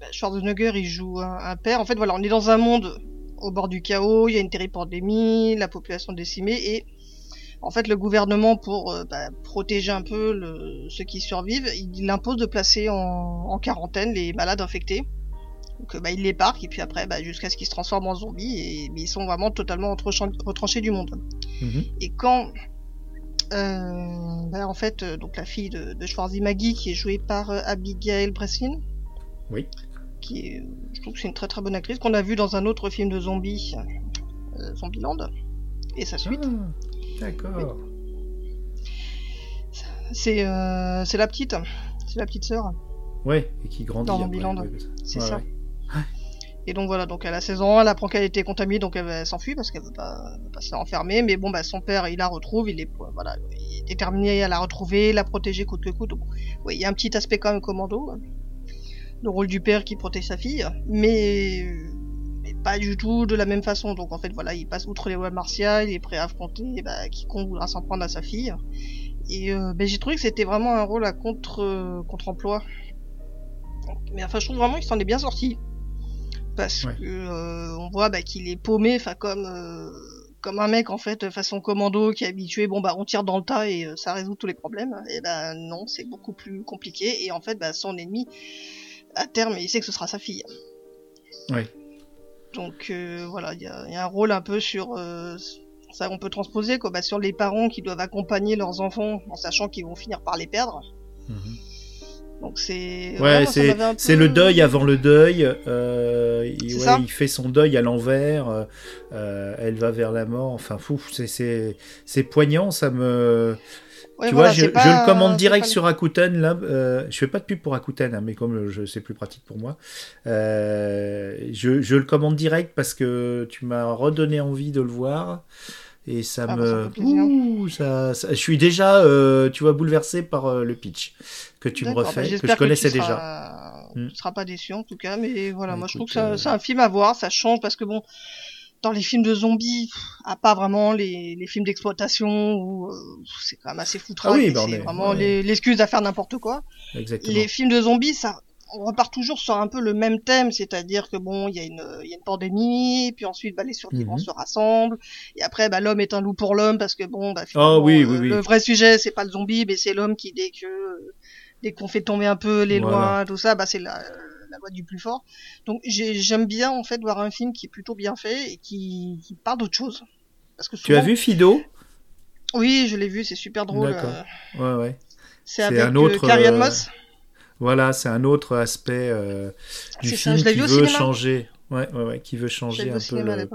bah, Schwarzenegger, il joue un, un père. En fait, voilà, on est dans un monde au bord du chaos. Il y a une terrible pandémie, la population décimée et en fait, le gouvernement, pour euh, bah, protéger un peu le- ceux qui survivent, il, impose de placer en, en quarantaine les malades infectés. Donc, euh, bah, il les parque et puis après, bah, jusqu'à ce qu'ils se transforment en zombies, et mais ils sont vraiment totalement retranchés du monde. Mhm. Et quand, bah, en fait, euh, donc la fille de, de Schwarzy Maggie, qui est jouée par euh, Abigail Breslin, Oui. qui est, je trouve que c'est une très très bonne actrice qu'on a vu dans un autre film de zombies, euh, Zombieland, et sa suite. Ah, D'accord. C'est euh, la petite, c'est la petite sœur. Ouais, et qui grandit. Dans Zombieland. ouais, C'est ouais, ça. Et donc voilà, donc elle a 16 ans, elle apprend qu'elle été contaminée, donc elle, s'enfuit parce qu'elle veut pas, pas se faire enfermer. Mais bon, bah son père, il la retrouve, il est, voilà, il est déterminé à la retrouver, la protéger coûte que coûte. Oui, il y a un petit aspect quand même commando, hein. le rôle du père qui protège sa fille, mais, mais pas du tout de la même façon. Donc en fait, voilà, il passe outre les lois martiales, il est prêt à affronter bah, quiconque voudra s'en prendre à sa fille. Et euh, ben, j'ai trouvé que c'était vraiment un rôle à contre contre emploi. Mais enfin, je trouve vraiment qu'il s'en est bien sorti parce Ouais. que euh, on voit bah, qu'il est paumé, enfin comme euh, comme un mec en fait façon commando qui est habitué, bon bah on tire dans le tas et euh, ça résout tous les problèmes. Et ben non, c'est beaucoup plus compliqué et en fait bah, son ennemi à terme il sait que ce sera sa fille. Donc euh, voilà, il y a, il y a un rôle un peu sur euh, ça on peut transposer quoi, bah, sur les parents qui doivent accompagner leurs enfants en sachant qu'ils vont finir par les perdre. Mhm. Donc c'est Ouais, c'est peu- le deuil avant le deuil. euh, il, ouais, fait son deuil à l'envers. euh, euh, elle va vers la mort. Enfin, fou, c'est poignant. Ça me. Ouais, tu voilà, vois, je, le commande direct pas- sur Rakuten. Là, euh, je fais pas de pub pour Rakuten, hein, mais comme je c'est plus pratique pour moi, euh, je, je le commande direct parce que tu m'as redonné envie de le voir. Et ça Ah bah, me. Ouh, ça, ça- je suis déjà, euh, tu vois, bouleversé par euh, le pitch que tu me D'accord, bah, refais, que je connaissais tu déjà. seras- Hmm. Tu seras pas déçu en tout cas, mais voilà, Bah, moi je trouve que c'est un- euh, c'est un film à voir, ça change parce que bon, dans les films de zombies, à part vraiment les, les films d'exploitation où euh, c'est quand même assez foutraque, Ah oui, bah, c'est est- vraiment ouais. l'excuse à faire n'importe quoi. Exactement. Les films de zombies, ça, on repart toujours sur un peu le même thème, c'est-à-dire que bon, il y a une, il y a une pandémie, puis ensuite bah, les survivants Mhm. se rassemblent, et après bah, l'homme est un loup pour l'homme parce que bon, bah, finalement, Ah oui, oui, euh, oui. le vrai sujet c'est pas le zombie, mais c'est l'homme qui dès que dès qu'on fait tomber un peu les Voilà. lois, tout ça, bah c'est la, la loi du plus fort. Donc j'ai- j'aime bien en fait voir un film qui est plutôt bien fait et qui, qui parle d'autre chose. Parce que Tu as souvent- vu Fido? Oui, je l'ai vu, c'est super drôle. D'accord. euh, Ouais, ouais. c'est C'est avec un autre, euh, Carrie-Anne euh, Moss? Voilà, c'est un autre aspect euh, du C'est ça, film qui veut cinéma. changer. Ouais, ouais, ouais, qui veut changer un peu le.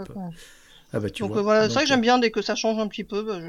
Ah bah tu Donc vois. euh, voilà, c'est vrai que j'aime bien dès que ça change un petit peu. Bah,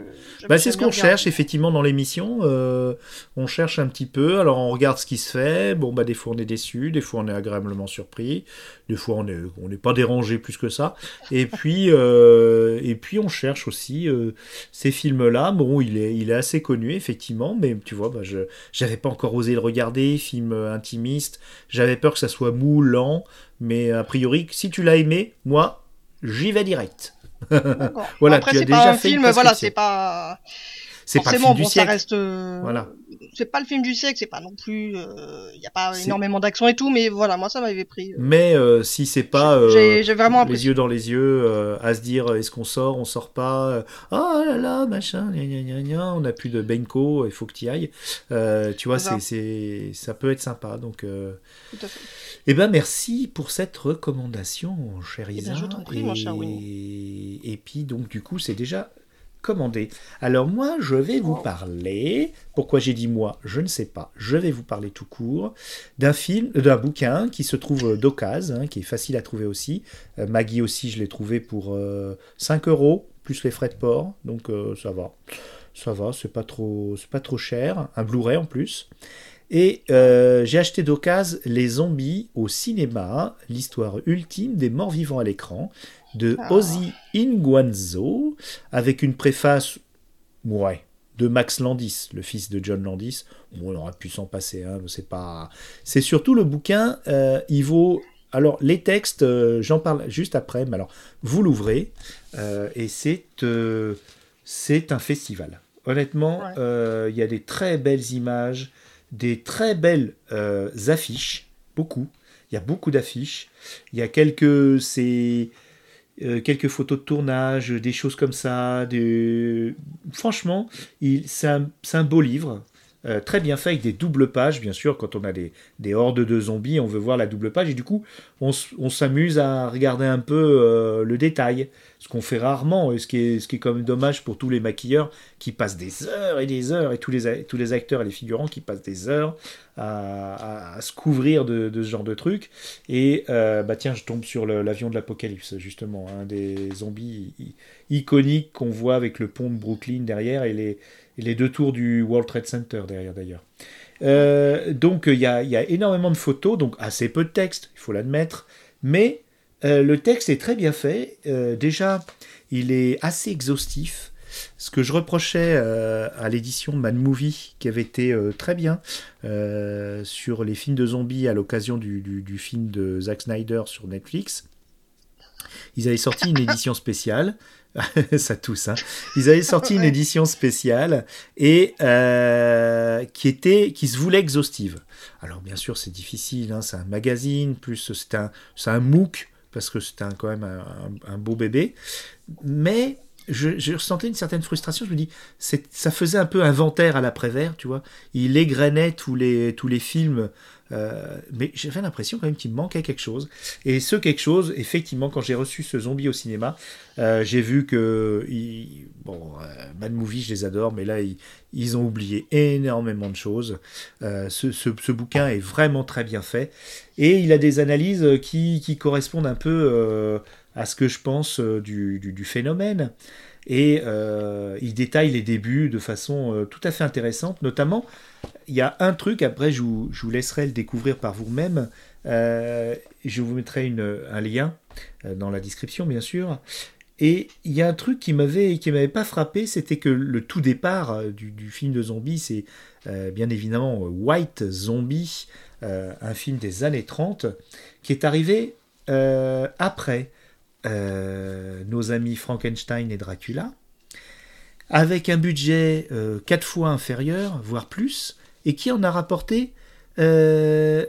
Bah, c'est ce qu'on cherche effectivement dans l'émission. euh, on cherche un petit peu, alors on regarde ce qui se fait. Bon, bah, des fois on est déçu, des fois on est agréablement surpris, des fois on est, on n'est pas dérangé plus que ça. Et (laughs) puis, euh, et puis on cherche aussi euh, ces films-là. Bon, il est, il est assez connu effectivement, mais tu vois, bah, je, j'avais pas encore osé le regarder, film euh, intimiste. J'avais peur que ça soit mou, lent, mais a priori, si tu l'as aimé, moi, j'y vais direct. (laughs) Voilà, Après, tu as c'est déjà pas un fait film, voilà, c'est pas. c'est pas film du bon, ça siècle. reste. euh, Voilà. C'est pas le film du siècle, c'est pas non plus. Il y a pas énormément d'action et tout, mais voilà, moi ça m'avait pris. euh, Mais euh, si c'est pas euh, J'ai vraiment les yeux dans les yeux, euh, à se dire est-ce qu'on sort, on sort pas, euh, oh là là, machin, gna gna gna gna, on n'a plus de Benko, il faut que tu ailles. Euh, tu vois, C'est ça. peut être sympa. Donc, euh, Tout à fait. eh ben merci pour cette recommandation, cher Eh Isa. ben, je prie, mon cher et... et puis donc du coup, c'est déjà commandé. Alors moi, je vais vous parler. Pourquoi j'ai dit moi Je ne sais pas. Je vais vous parler tout court d'un film, euh, d'un bouquin qui se trouve euh, d'occasion, hein, qui est facile à trouver aussi. Euh, Maggie aussi, je l'ai trouvé pour euh, 5 euros plus les frais de port, donc euh, ça va. Ça va, c'est pas trop, c'est pas trop cher. Un Blu-ray en plus. Et euh, j'ai acheté d'occasion Les Zombies au cinéma, l'histoire ultime des morts vivants à l'écran, de Ah. Ozzy Inguanzo, avec une préface, ouais, de Max Landis, le fils de John Landis. Bon, on aurait pu s'en passer, hein, c'est pas. C'est surtout le bouquin, euh, il vaut. Alors, les textes, euh, j'en parle juste après, mais alors, vous l'ouvrez, euh, et c'est c'est un festival. Honnêtement, Ouais. il y a des très belles images, des très belles affiches, beaucoup. Il y a beaucoup d'affiches. Il y a quelques, c'est, euh, quelques photos de tournage, des choses comme ça. Franchement, c'est, un, c'est un beau livre. Euh, très bien fait avec des doubles pages, bien sûr. Quand on a des, des hordes de zombies, on veut voir la double page et du coup, on, s'amuse à regarder un peu euh, le détail, ce qu'on fait rarement et ce qui est, ce quand même dommage pour tous les maquilleurs qui passent des heures et des heures et tous les, acteurs et les figurants qui passent des heures à, se couvrir de, ce genre de trucs. Et euh, bah tiens, je tombe sur l'avion de l'apocalypse, justement, un des zombies iconiques qu'on voit avec le pont de Brooklyn derrière et les, et les deux tours du World Trade Center derrière d'ailleurs. Euh, donc il y a, énormément de photos, donc assez peu de texte, il faut l'admettre, mais euh, le texte est très bien fait. Euh, déjà, il est assez exhaustif. Ce que je reprochais à l'édition Mad Movie, qui avait été très bien sur les films de zombies à l'occasion du film de Zack Snyder sur Netflix, ils avaient sorti une édition spéciale. (laughs) Ça tousse, hein. Ils avaient sorti une édition spéciale et euh, qui était, qui se voulait exhaustive. Alors bien sûr, c'est difficile. hein, c'est un magazine, plus c'est un, c'est un MOOC parce que c'est un, quand même un, un- un beau bébé. Mais je, je ressentais une certaine frustration. Je me dis, ça faisait un peu inventaire à l'après-vert, tu vois. Il égrenait tous les, films. euh, mais j'avais l'impression quand même qu'il manquait quelque chose. Et ce quelque chose, effectivement, quand j'ai reçu ce zombie au cinéma, euh, j'ai vu que bon, euh, Mad Movie, je les adore, mais là ils, ont oublié énormément de choses. Euh, ce, bouquin est vraiment très bien fait et il a des analyses qui, qui correspondent un peu euh, à ce que je pense euh, du, phénomène. Et euh, il détaille les débuts de façon euh, tout à fait intéressante. Notamment, il y a un truc, après je vous, laisserai le découvrir par vous-même. Je vous mettrai un lien dans la description, bien sûr. Et il y a un truc qui m'avait qui m'avait pas frappé, c'était que le tout départ du, film de zombies, c'est bien évidemment White Zombie, un film des années 30, qui est arrivé après nos amis Frankenstein et Dracula, avec un budget euh, quatre fois inférieur, voire plus, et qui en a rapporté euh,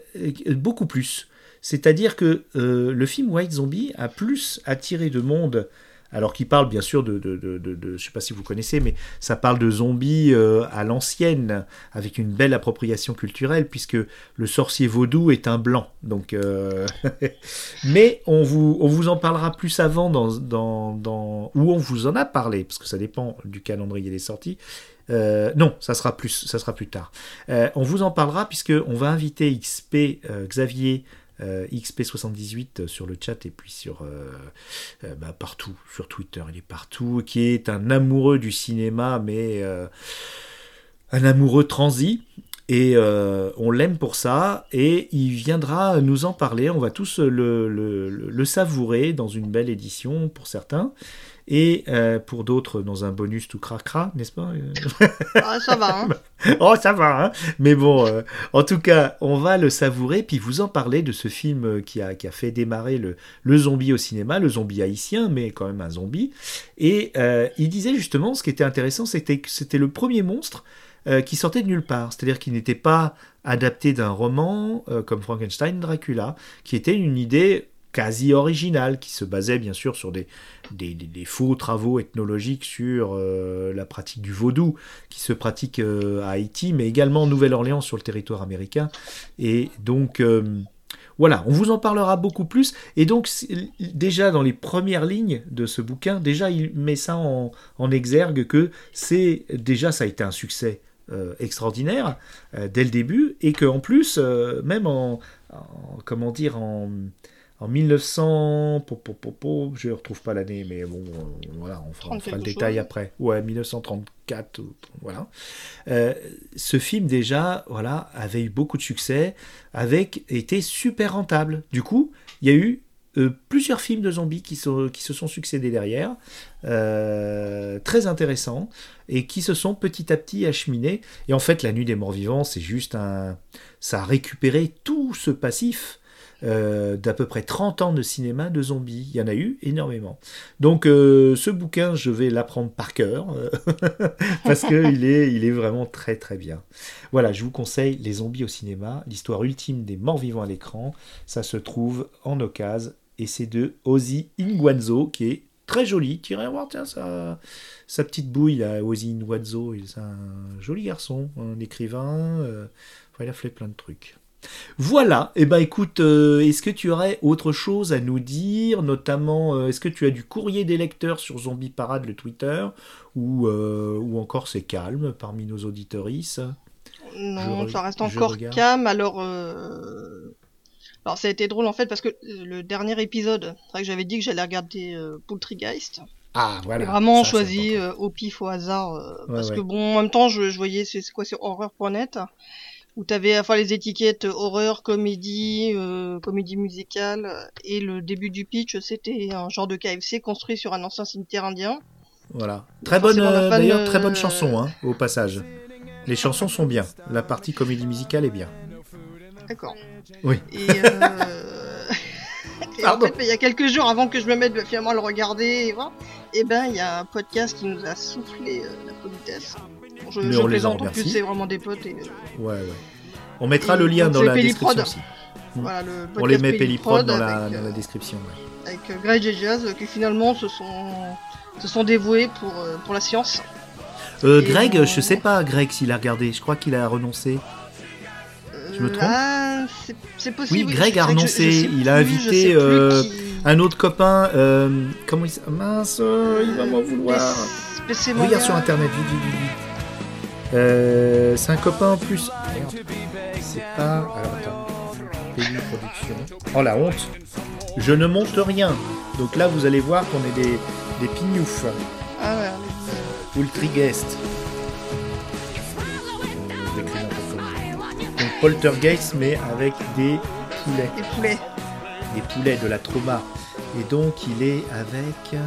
beaucoup plus. C'est-à-dire que euh, le film White Zombie a plus attiré de monde, alors qu'il parle bien sûr de, de, de, sais pas si vous connaissez, mais ça parle de zombies euh, à l'ancienne, avec une belle appropriation culturelle, puisque le sorcier vaudou est un blanc. Donc, euh, (laughs) mais on vous, on vous en parlera plus avant dans, dans, dans, ou on vous en a parlé, parce que ça dépend du calendrier des sorties. Euh, non, ça sera plus, ça sera plus tard. On vous en parlera puisque on va inviter XP Xavier XP78 sur le chat et puis sur euh, euh, bah, partout, sur Twitter, il est partout, qui est un amoureux du cinéma, mais euh, un amoureux transi. Et euh, on l'aime pour ça, et il viendra nous en parler. On va tous le, le- le- le savourer dans une belle édition pour certains. Et euh, pour d'autres, dans un bonus tout cracra, n'est-ce pas? (laughs) Ah, ça va, hein (laughs) Oh, ça va, hein Mais bon, euh, en tout cas, on va le savourer, puis vous en parler de ce film qui a, qui a fait démarrer le, le zombie au cinéma, le zombie haïtien, mais quand même un zombie. Et il disait justement, ce qui était intéressant, c'était que c'était le premier monstre euh, qui sortait de nulle part. C'est-à-dire qu'il n'était pas adapté d'un roman euh, comme Frankenstein, Dracula, qui était une idée quasi originale, qui se basait bien sûr sur des, faux travaux ethnologiques sur euh, la pratique du vaudou, qui se pratique à Haïti, mais également en Nouvelle-Orléans sur le territoire américain. Et donc... voilà, on vous en parlera beaucoup plus. Et donc, déjà dans les premières lignes de ce bouquin, déjà il met ça en, en exergue que c'est déjà ça a été un succès euh, extraordinaire euh, dès le début et que en plus, euh, même en, en- comment dire en en 1900, po, po, je ne retrouve pas l'année, mais bon, voilà, on fera, on 30 fera le détail chose. après. Ouais, 1934, ou- voilà. Ce film déjà, voilà, avait eu beaucoup de succès, avec été super rentable. Du coup, il y a eu euh, plusieurs films de zombies qui, se sont succédés derrière, euh, très intéressants, et qui se sont petit à petit acheminés. Et en fait, La Nuit des Morts Vivants, c'est juste un... Ça a récupéré tout ce passif euh, d'à peu près 30 ans de cinéma de zombies. Il y en a eu énormément. Donc euh, ce bouquin, je vais l'apprendre par cœur, euh, (laughs) parce qu'il est, il est vraiment très très bien. Voilà, je vous conseille Les zombies au cinéma, l'histoire ultime des morts vivants à l'écran. Ça se trouve en occasion, et c'est de Ozzy Inguanzo, qui est très joli. Tirez voir, tiens, sa, sa petite bouille, là, Ozzy Inguanzo, c'est un joli garçon, un écrivain. il a fait plein de trucs. Voilà, et eh ben écoute, euh, est-ce que tu aurais autre chose à nous dire, notamment, euh, est-ce que tu as du courrier des lecteurs sur Zombie Parade, le Twitter, ou, euh, ou encore c'est calme parmi nos auditoristes Non, Je ça re- reste encore calme. Alors, alors ça a été drôle en fait parce que le dernier épisode, c'est vrai que j'avais dit que j'allais regarder Poultrygeist. Ah, voilà. Vraiment ça, choisi euh, au pif au hasard euh, Ouais, parce ouais. que bon, en même temps, je, je voyais c'est c'est quoi, c'est horreur.net où t'avais à la fois les étiquettes horreur, comédie, euh, comédie musicale et le début du pitch, c'était un genre de KFC construit sur un ancien cimetière indien. Voilà. Très bonne, euh, d'ailleurs, très bonne euh, chanson, hein, au passage. Les chansons sont bien. La partie comédie musicale est bien. D'accord. Oui. Et, euh... (laughs) et en (laughs) fait, il y a quelques jours avant que je me mette finalement à le regarder et et ben il y a un podcast qui nous a soufflé la politesse. Je Mais je on les en remercie. plus c'est vraiment des potes et euh, Ouais, ouais. On mettra Et le lien dans la description aussi. voilà le On les met Pelliprod dans la, dans la euh, description. ouais. avec Greg et Jazz qui finalement se sont se sont dévoués pour euh, pour la science. Euh, Greg, on- je sais pas, Greg, s'il a regardé. Je crois qu'il a renoncé. Je me trompe ah, c'est- possible. Oui, Greg a je- renoncé. je sais Il a plus, invité, je euh, qui- Un autre copain, comment il Mince, il va m'en vouloir. Regarde sur internet, vite, vite, vite. Euh, c'est un copain en plus. C'est pas. Alors attends. Pays production. Oh la honte. Je ne monte rien. Donc là, vous allez voir qu'on est des, des pignoufs. Ah ouais, n'importe comment. Donc Poltergeist, mais avec des poulets. les poulets. Des poulets, de la trauma. Et donc, il est avec.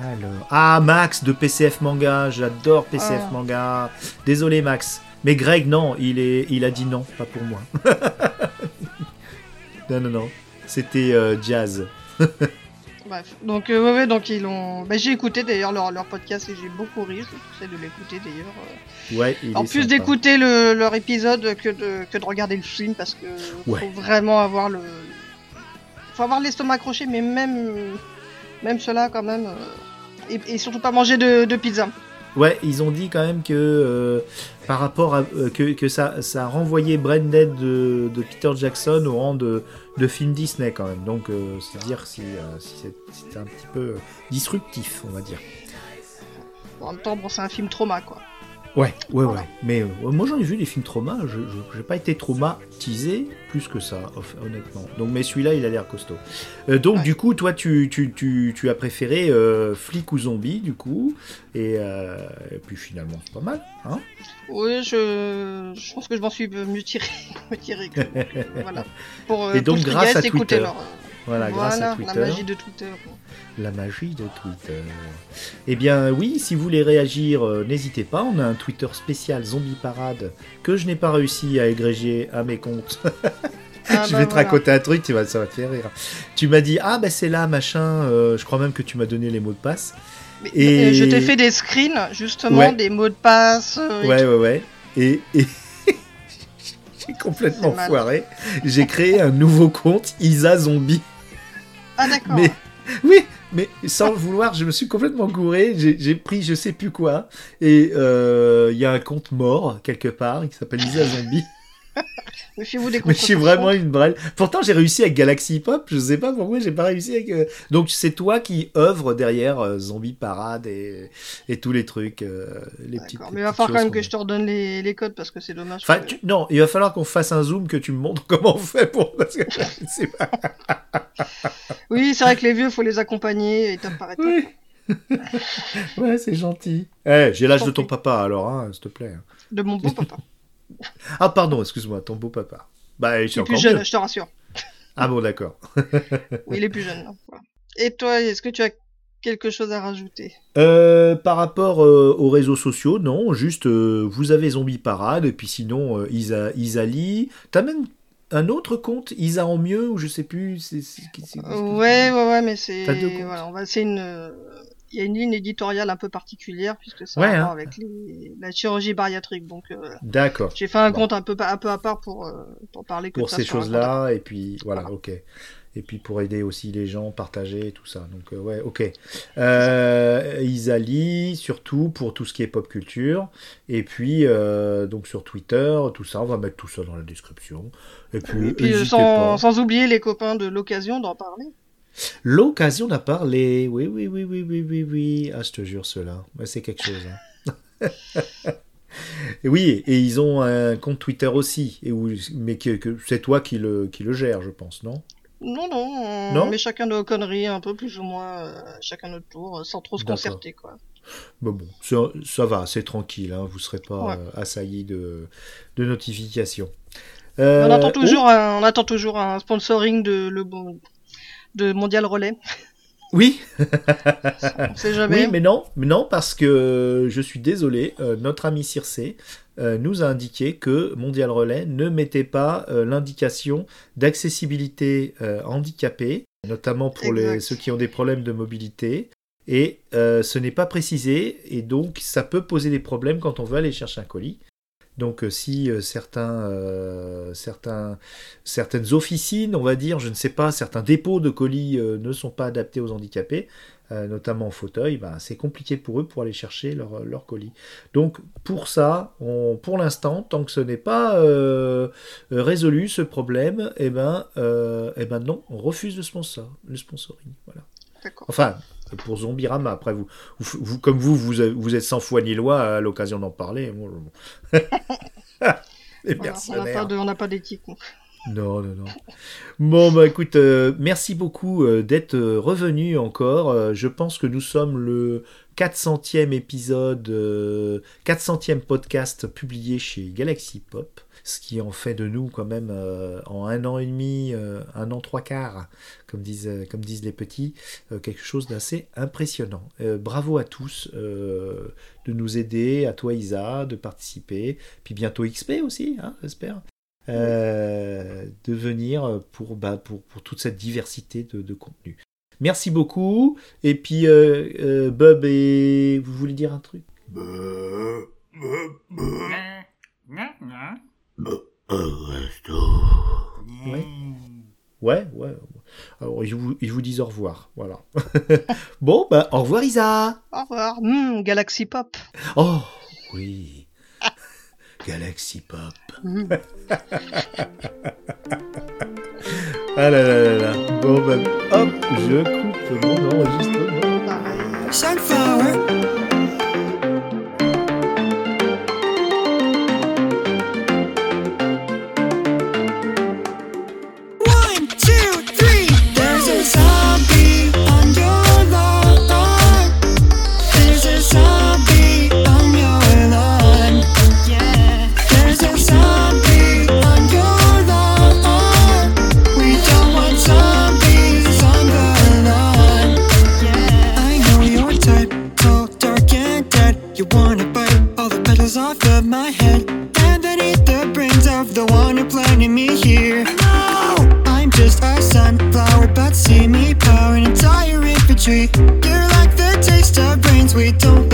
Alors. Ah, Max de PCF Manga. J'adore PCF Ah. Manga. Désolé, Max. Mais Greg, non, il, est, il a dit non, pas pour moi. (laughs) non, non, non. C'était euh, Jazz. (laughs) Bref, donc euh, ouais, ouais, donc ils ont. Bah, j'ai écouté d'ailleurs leur, leur podcast et j'ai beaucoup ri. Je vous conseille de l'écouter d'ailleurs. euh. Ouais, il En est plus d'écouter le, leur épisode que de que de regarder le film parce que Ouais. faut vraiment avoir le. Faut avoir l'estomac accroché, mais même même cela quand même. euh, Et, et surtout pas manger de, de pizza. Ouais, ils ont dit quand même que euh, par rapport à euh, que, que ça, ça renvoyait Branded de, de Peter Jackson au rang de, de film Disney quand même. Donc euh, c'est dire si, si c'est- c'était un petit peu disruptif, on va dire. En même temps, bon, c'est un film trauma quoi. Ouais, ouais, Voilà. ouais. Mais euh, moi j'en ai vu des films trauma, je j'ai pas été traumatisé plus que ça, hon- honnêtement. Donc, mais celui-là, il a l'air costaud. Euh, donc Ouais. du coup, toi, tu, tu, tu, tu as préféré euh, Flic ou Zombie, du coup. Et, et puis finalement, c'est pas mal. Hein Oui, je, je pense que je m'en suis mieux tiré, (laughs) mieux tiré que voilà. (laughs) Pour, Et donc, pour grâce à Twitter. leur, Voilà, grâce à Voilà, Twitter. la magie de Twitter. La magie de Twitter. Eh bien oui, si vous voulez réagir, euh, n'hésitez pas. On a un Twitter spécial Zombie Parade que je n'ai pas réussi à égréger à mes comptes. (laughs) Ah, je bah, vais te voilà. raconter un truc, tu vas, ça va te faire rire. Tu m'as dit, ah ben c'est là, machin, euh, je crois même que tu m'as donné les mots de passe. Mais- Et- euh, Je t'ai fait des screens, justement, Ouais. des mots de passe. euh, Ouais, ouais, ouais. Et, et (laughs) j'ai complètement foiré. J'ai créé un nouveau compte, Isa Zombie. Ah, d'accord. Mais oui, mais sans le vouloir, je me suis complètement gouré. J'ai pris je sais plus quoi. Et euh, il y a un compte mort quelque part qui s'appelle Isa Zombie. (laughs) Méfiez-vous des Mais je suis vraiment une brêle. Pourtant, j'ai réussi avec Galaxy Pop. Je sais pas pourquoi j'ai pas réussi avec. euh, Donc, c'est toi qui œuvre derrière euh, Zombie Parade et, et tous les trucs. euh, les petites. Mais il va falloir quand même que je te redonne les, les codes parce que c'est dommage. Enfin, que- tu- non, il va falloir qu'on fasse un zoom que tu me montres (laughs) comment on fait pour. Parce que je sais pas. (laughs) Oui, c'est vrai que les vieux, faut les accompagner étape par étape. Oui. ouais, c'est gentil. Eh, j'ai l'âge de ton papa, alors, hein, s'il te plaît. De mon beau papa. (laughs) Ah, pardon, excuse-moi, ton beau papa. Bah, Il est plus jeune, mieux. je te rassure. Ah bon, d'accord. (laughs) Oui, il est plus jeune. là. Et toi, est-ce que tu as quelque chose à rajouter? Euh, par rapport euh, aux réseaux sociaux, non, juste euh, vous avez Zombie Parade, et puis sinon Isa, Isali. T'as même un autre compte, Isa en mieux, ou je sais plus. c'est c'est- c'est- c'est- Ouais, ouais, ouais, mais c'est voilà, on va c'est une il y a une ligne éditoriale un peu particulière puisque ça Ouais, a hein. avec les... la chirurgie bariatrique. Donc euh, D'accord. j'ai fait un Bon. compte un peu pa- un peu à part pour euh, pour parler que Pour ça ces choses-là, et puis voilà, ok. Et puis pour aider aussi les gens, partager et tout ça. Donc euh, ouais, ok. Euh, Isali, surtout pour tout ce qui est pop culture. Et puis euh, donc sur Twitter, tout ça, on va mettre tout ça dans la description. Et puis, Et puis n'hésitez sans, pas. sans oublier les copains de l'occasion d'en parler. L'occasion d'en parler. Oui, oui, oui, oui, oui, oui, oui. Ah, je te jure, cela. c'est quelque chose. hein. (laughs) Oui, et ils ont un compte Twitter aussi. Et où, mais que, que c'est toi qui le, qui le gère, je pense, non? Non, non, on Non? met chacun nos conneries un peu plus ou moins, euh, chacun notre tour, euh, sans trop se concerter, quoi. Bon, bon, ça, ça va, c'est tranquille. Hein, vous ne serez pas Ouais. euh, assaillis de, de notifications. on, attend toujours un, on attend toujours un sponsoring de, le, bon- de Mondial Relais. oui, On sait (laughs) jamais. Oui, mais non, mais non, parce que euh, je suis désolé, euh, notre ami Circé euh, nous a indiqué que Mondial Relais ne mettait pas euh, l'indication d'accessibilité handicapée, notamment pour les, ceux qui ont des problèmes de mobilité. Et ce n'est pas précisé, et donc ça peut poser des problèmes quand on veut aller chercher un colis. Donc euh, si euh, certains, euh, certains, certaines officines, on va dire, je ne sais pas, certains dépôts de colis euh, ne sont pas adaptés aux handicapés, euh, notamment en fauteuil, ben, c'est compliqué pour eux pour aller chercher leur, leur colis. Donc pour ça, on, pour l'instant, tant que ce n'est pas résolu ce problème, eh ben, eh ben non, on refuse le sponsor, le sponsoring. Voilà. Enfin, pour Zombirama, après vous, vous, vous- comme vous, vous, vous êtes sans foi ni loi à l'occasion d'en parler. moi, je- (laughs) Les Voilà, on n'a pas d'éthique. Non, non, non. Bon, bah écoute, euh, merci beaucoup euh, d'être euh, revenu encore. Euh, je pense que nous sommes le 400e épisode, euh, 400e podcast publié chez Galaxy Pop, ce qui en fait de nous quand même euh, en un an et demi, euh, un an trois quarts, comme disent, euh, comme disent les petits, euh, quelque chose d'assez impressionnant. Euh, bravo à tous euh, de nous aider, à toi Isa, de participer, puis bientôt XP aussi, hein, j'espère euh, de venir pour, bah, pour, pour toute cette diversité de, de contenu. Merci beaucoup. Et puis, euh, euh, Bob, et... vous voulez dire un truc? Ouais. Ouais, ouais. Alors, ils vous, ils vous disent au revoir. Voilà. (laughs) bon, bah, au revoir, Isa. Au revoir. Hmm, Galaxy Pop. Oh, oui. (laughs) Galaxy Pop. Hmm. (laughs) Ah là là là là. Bon, bah, hop, je coupe mon enregistrement. Pareil. Sunflower. the one who planted me here. No, I'm just a sunflower, but see me power an entire infantry. You're like the taste of brains we don't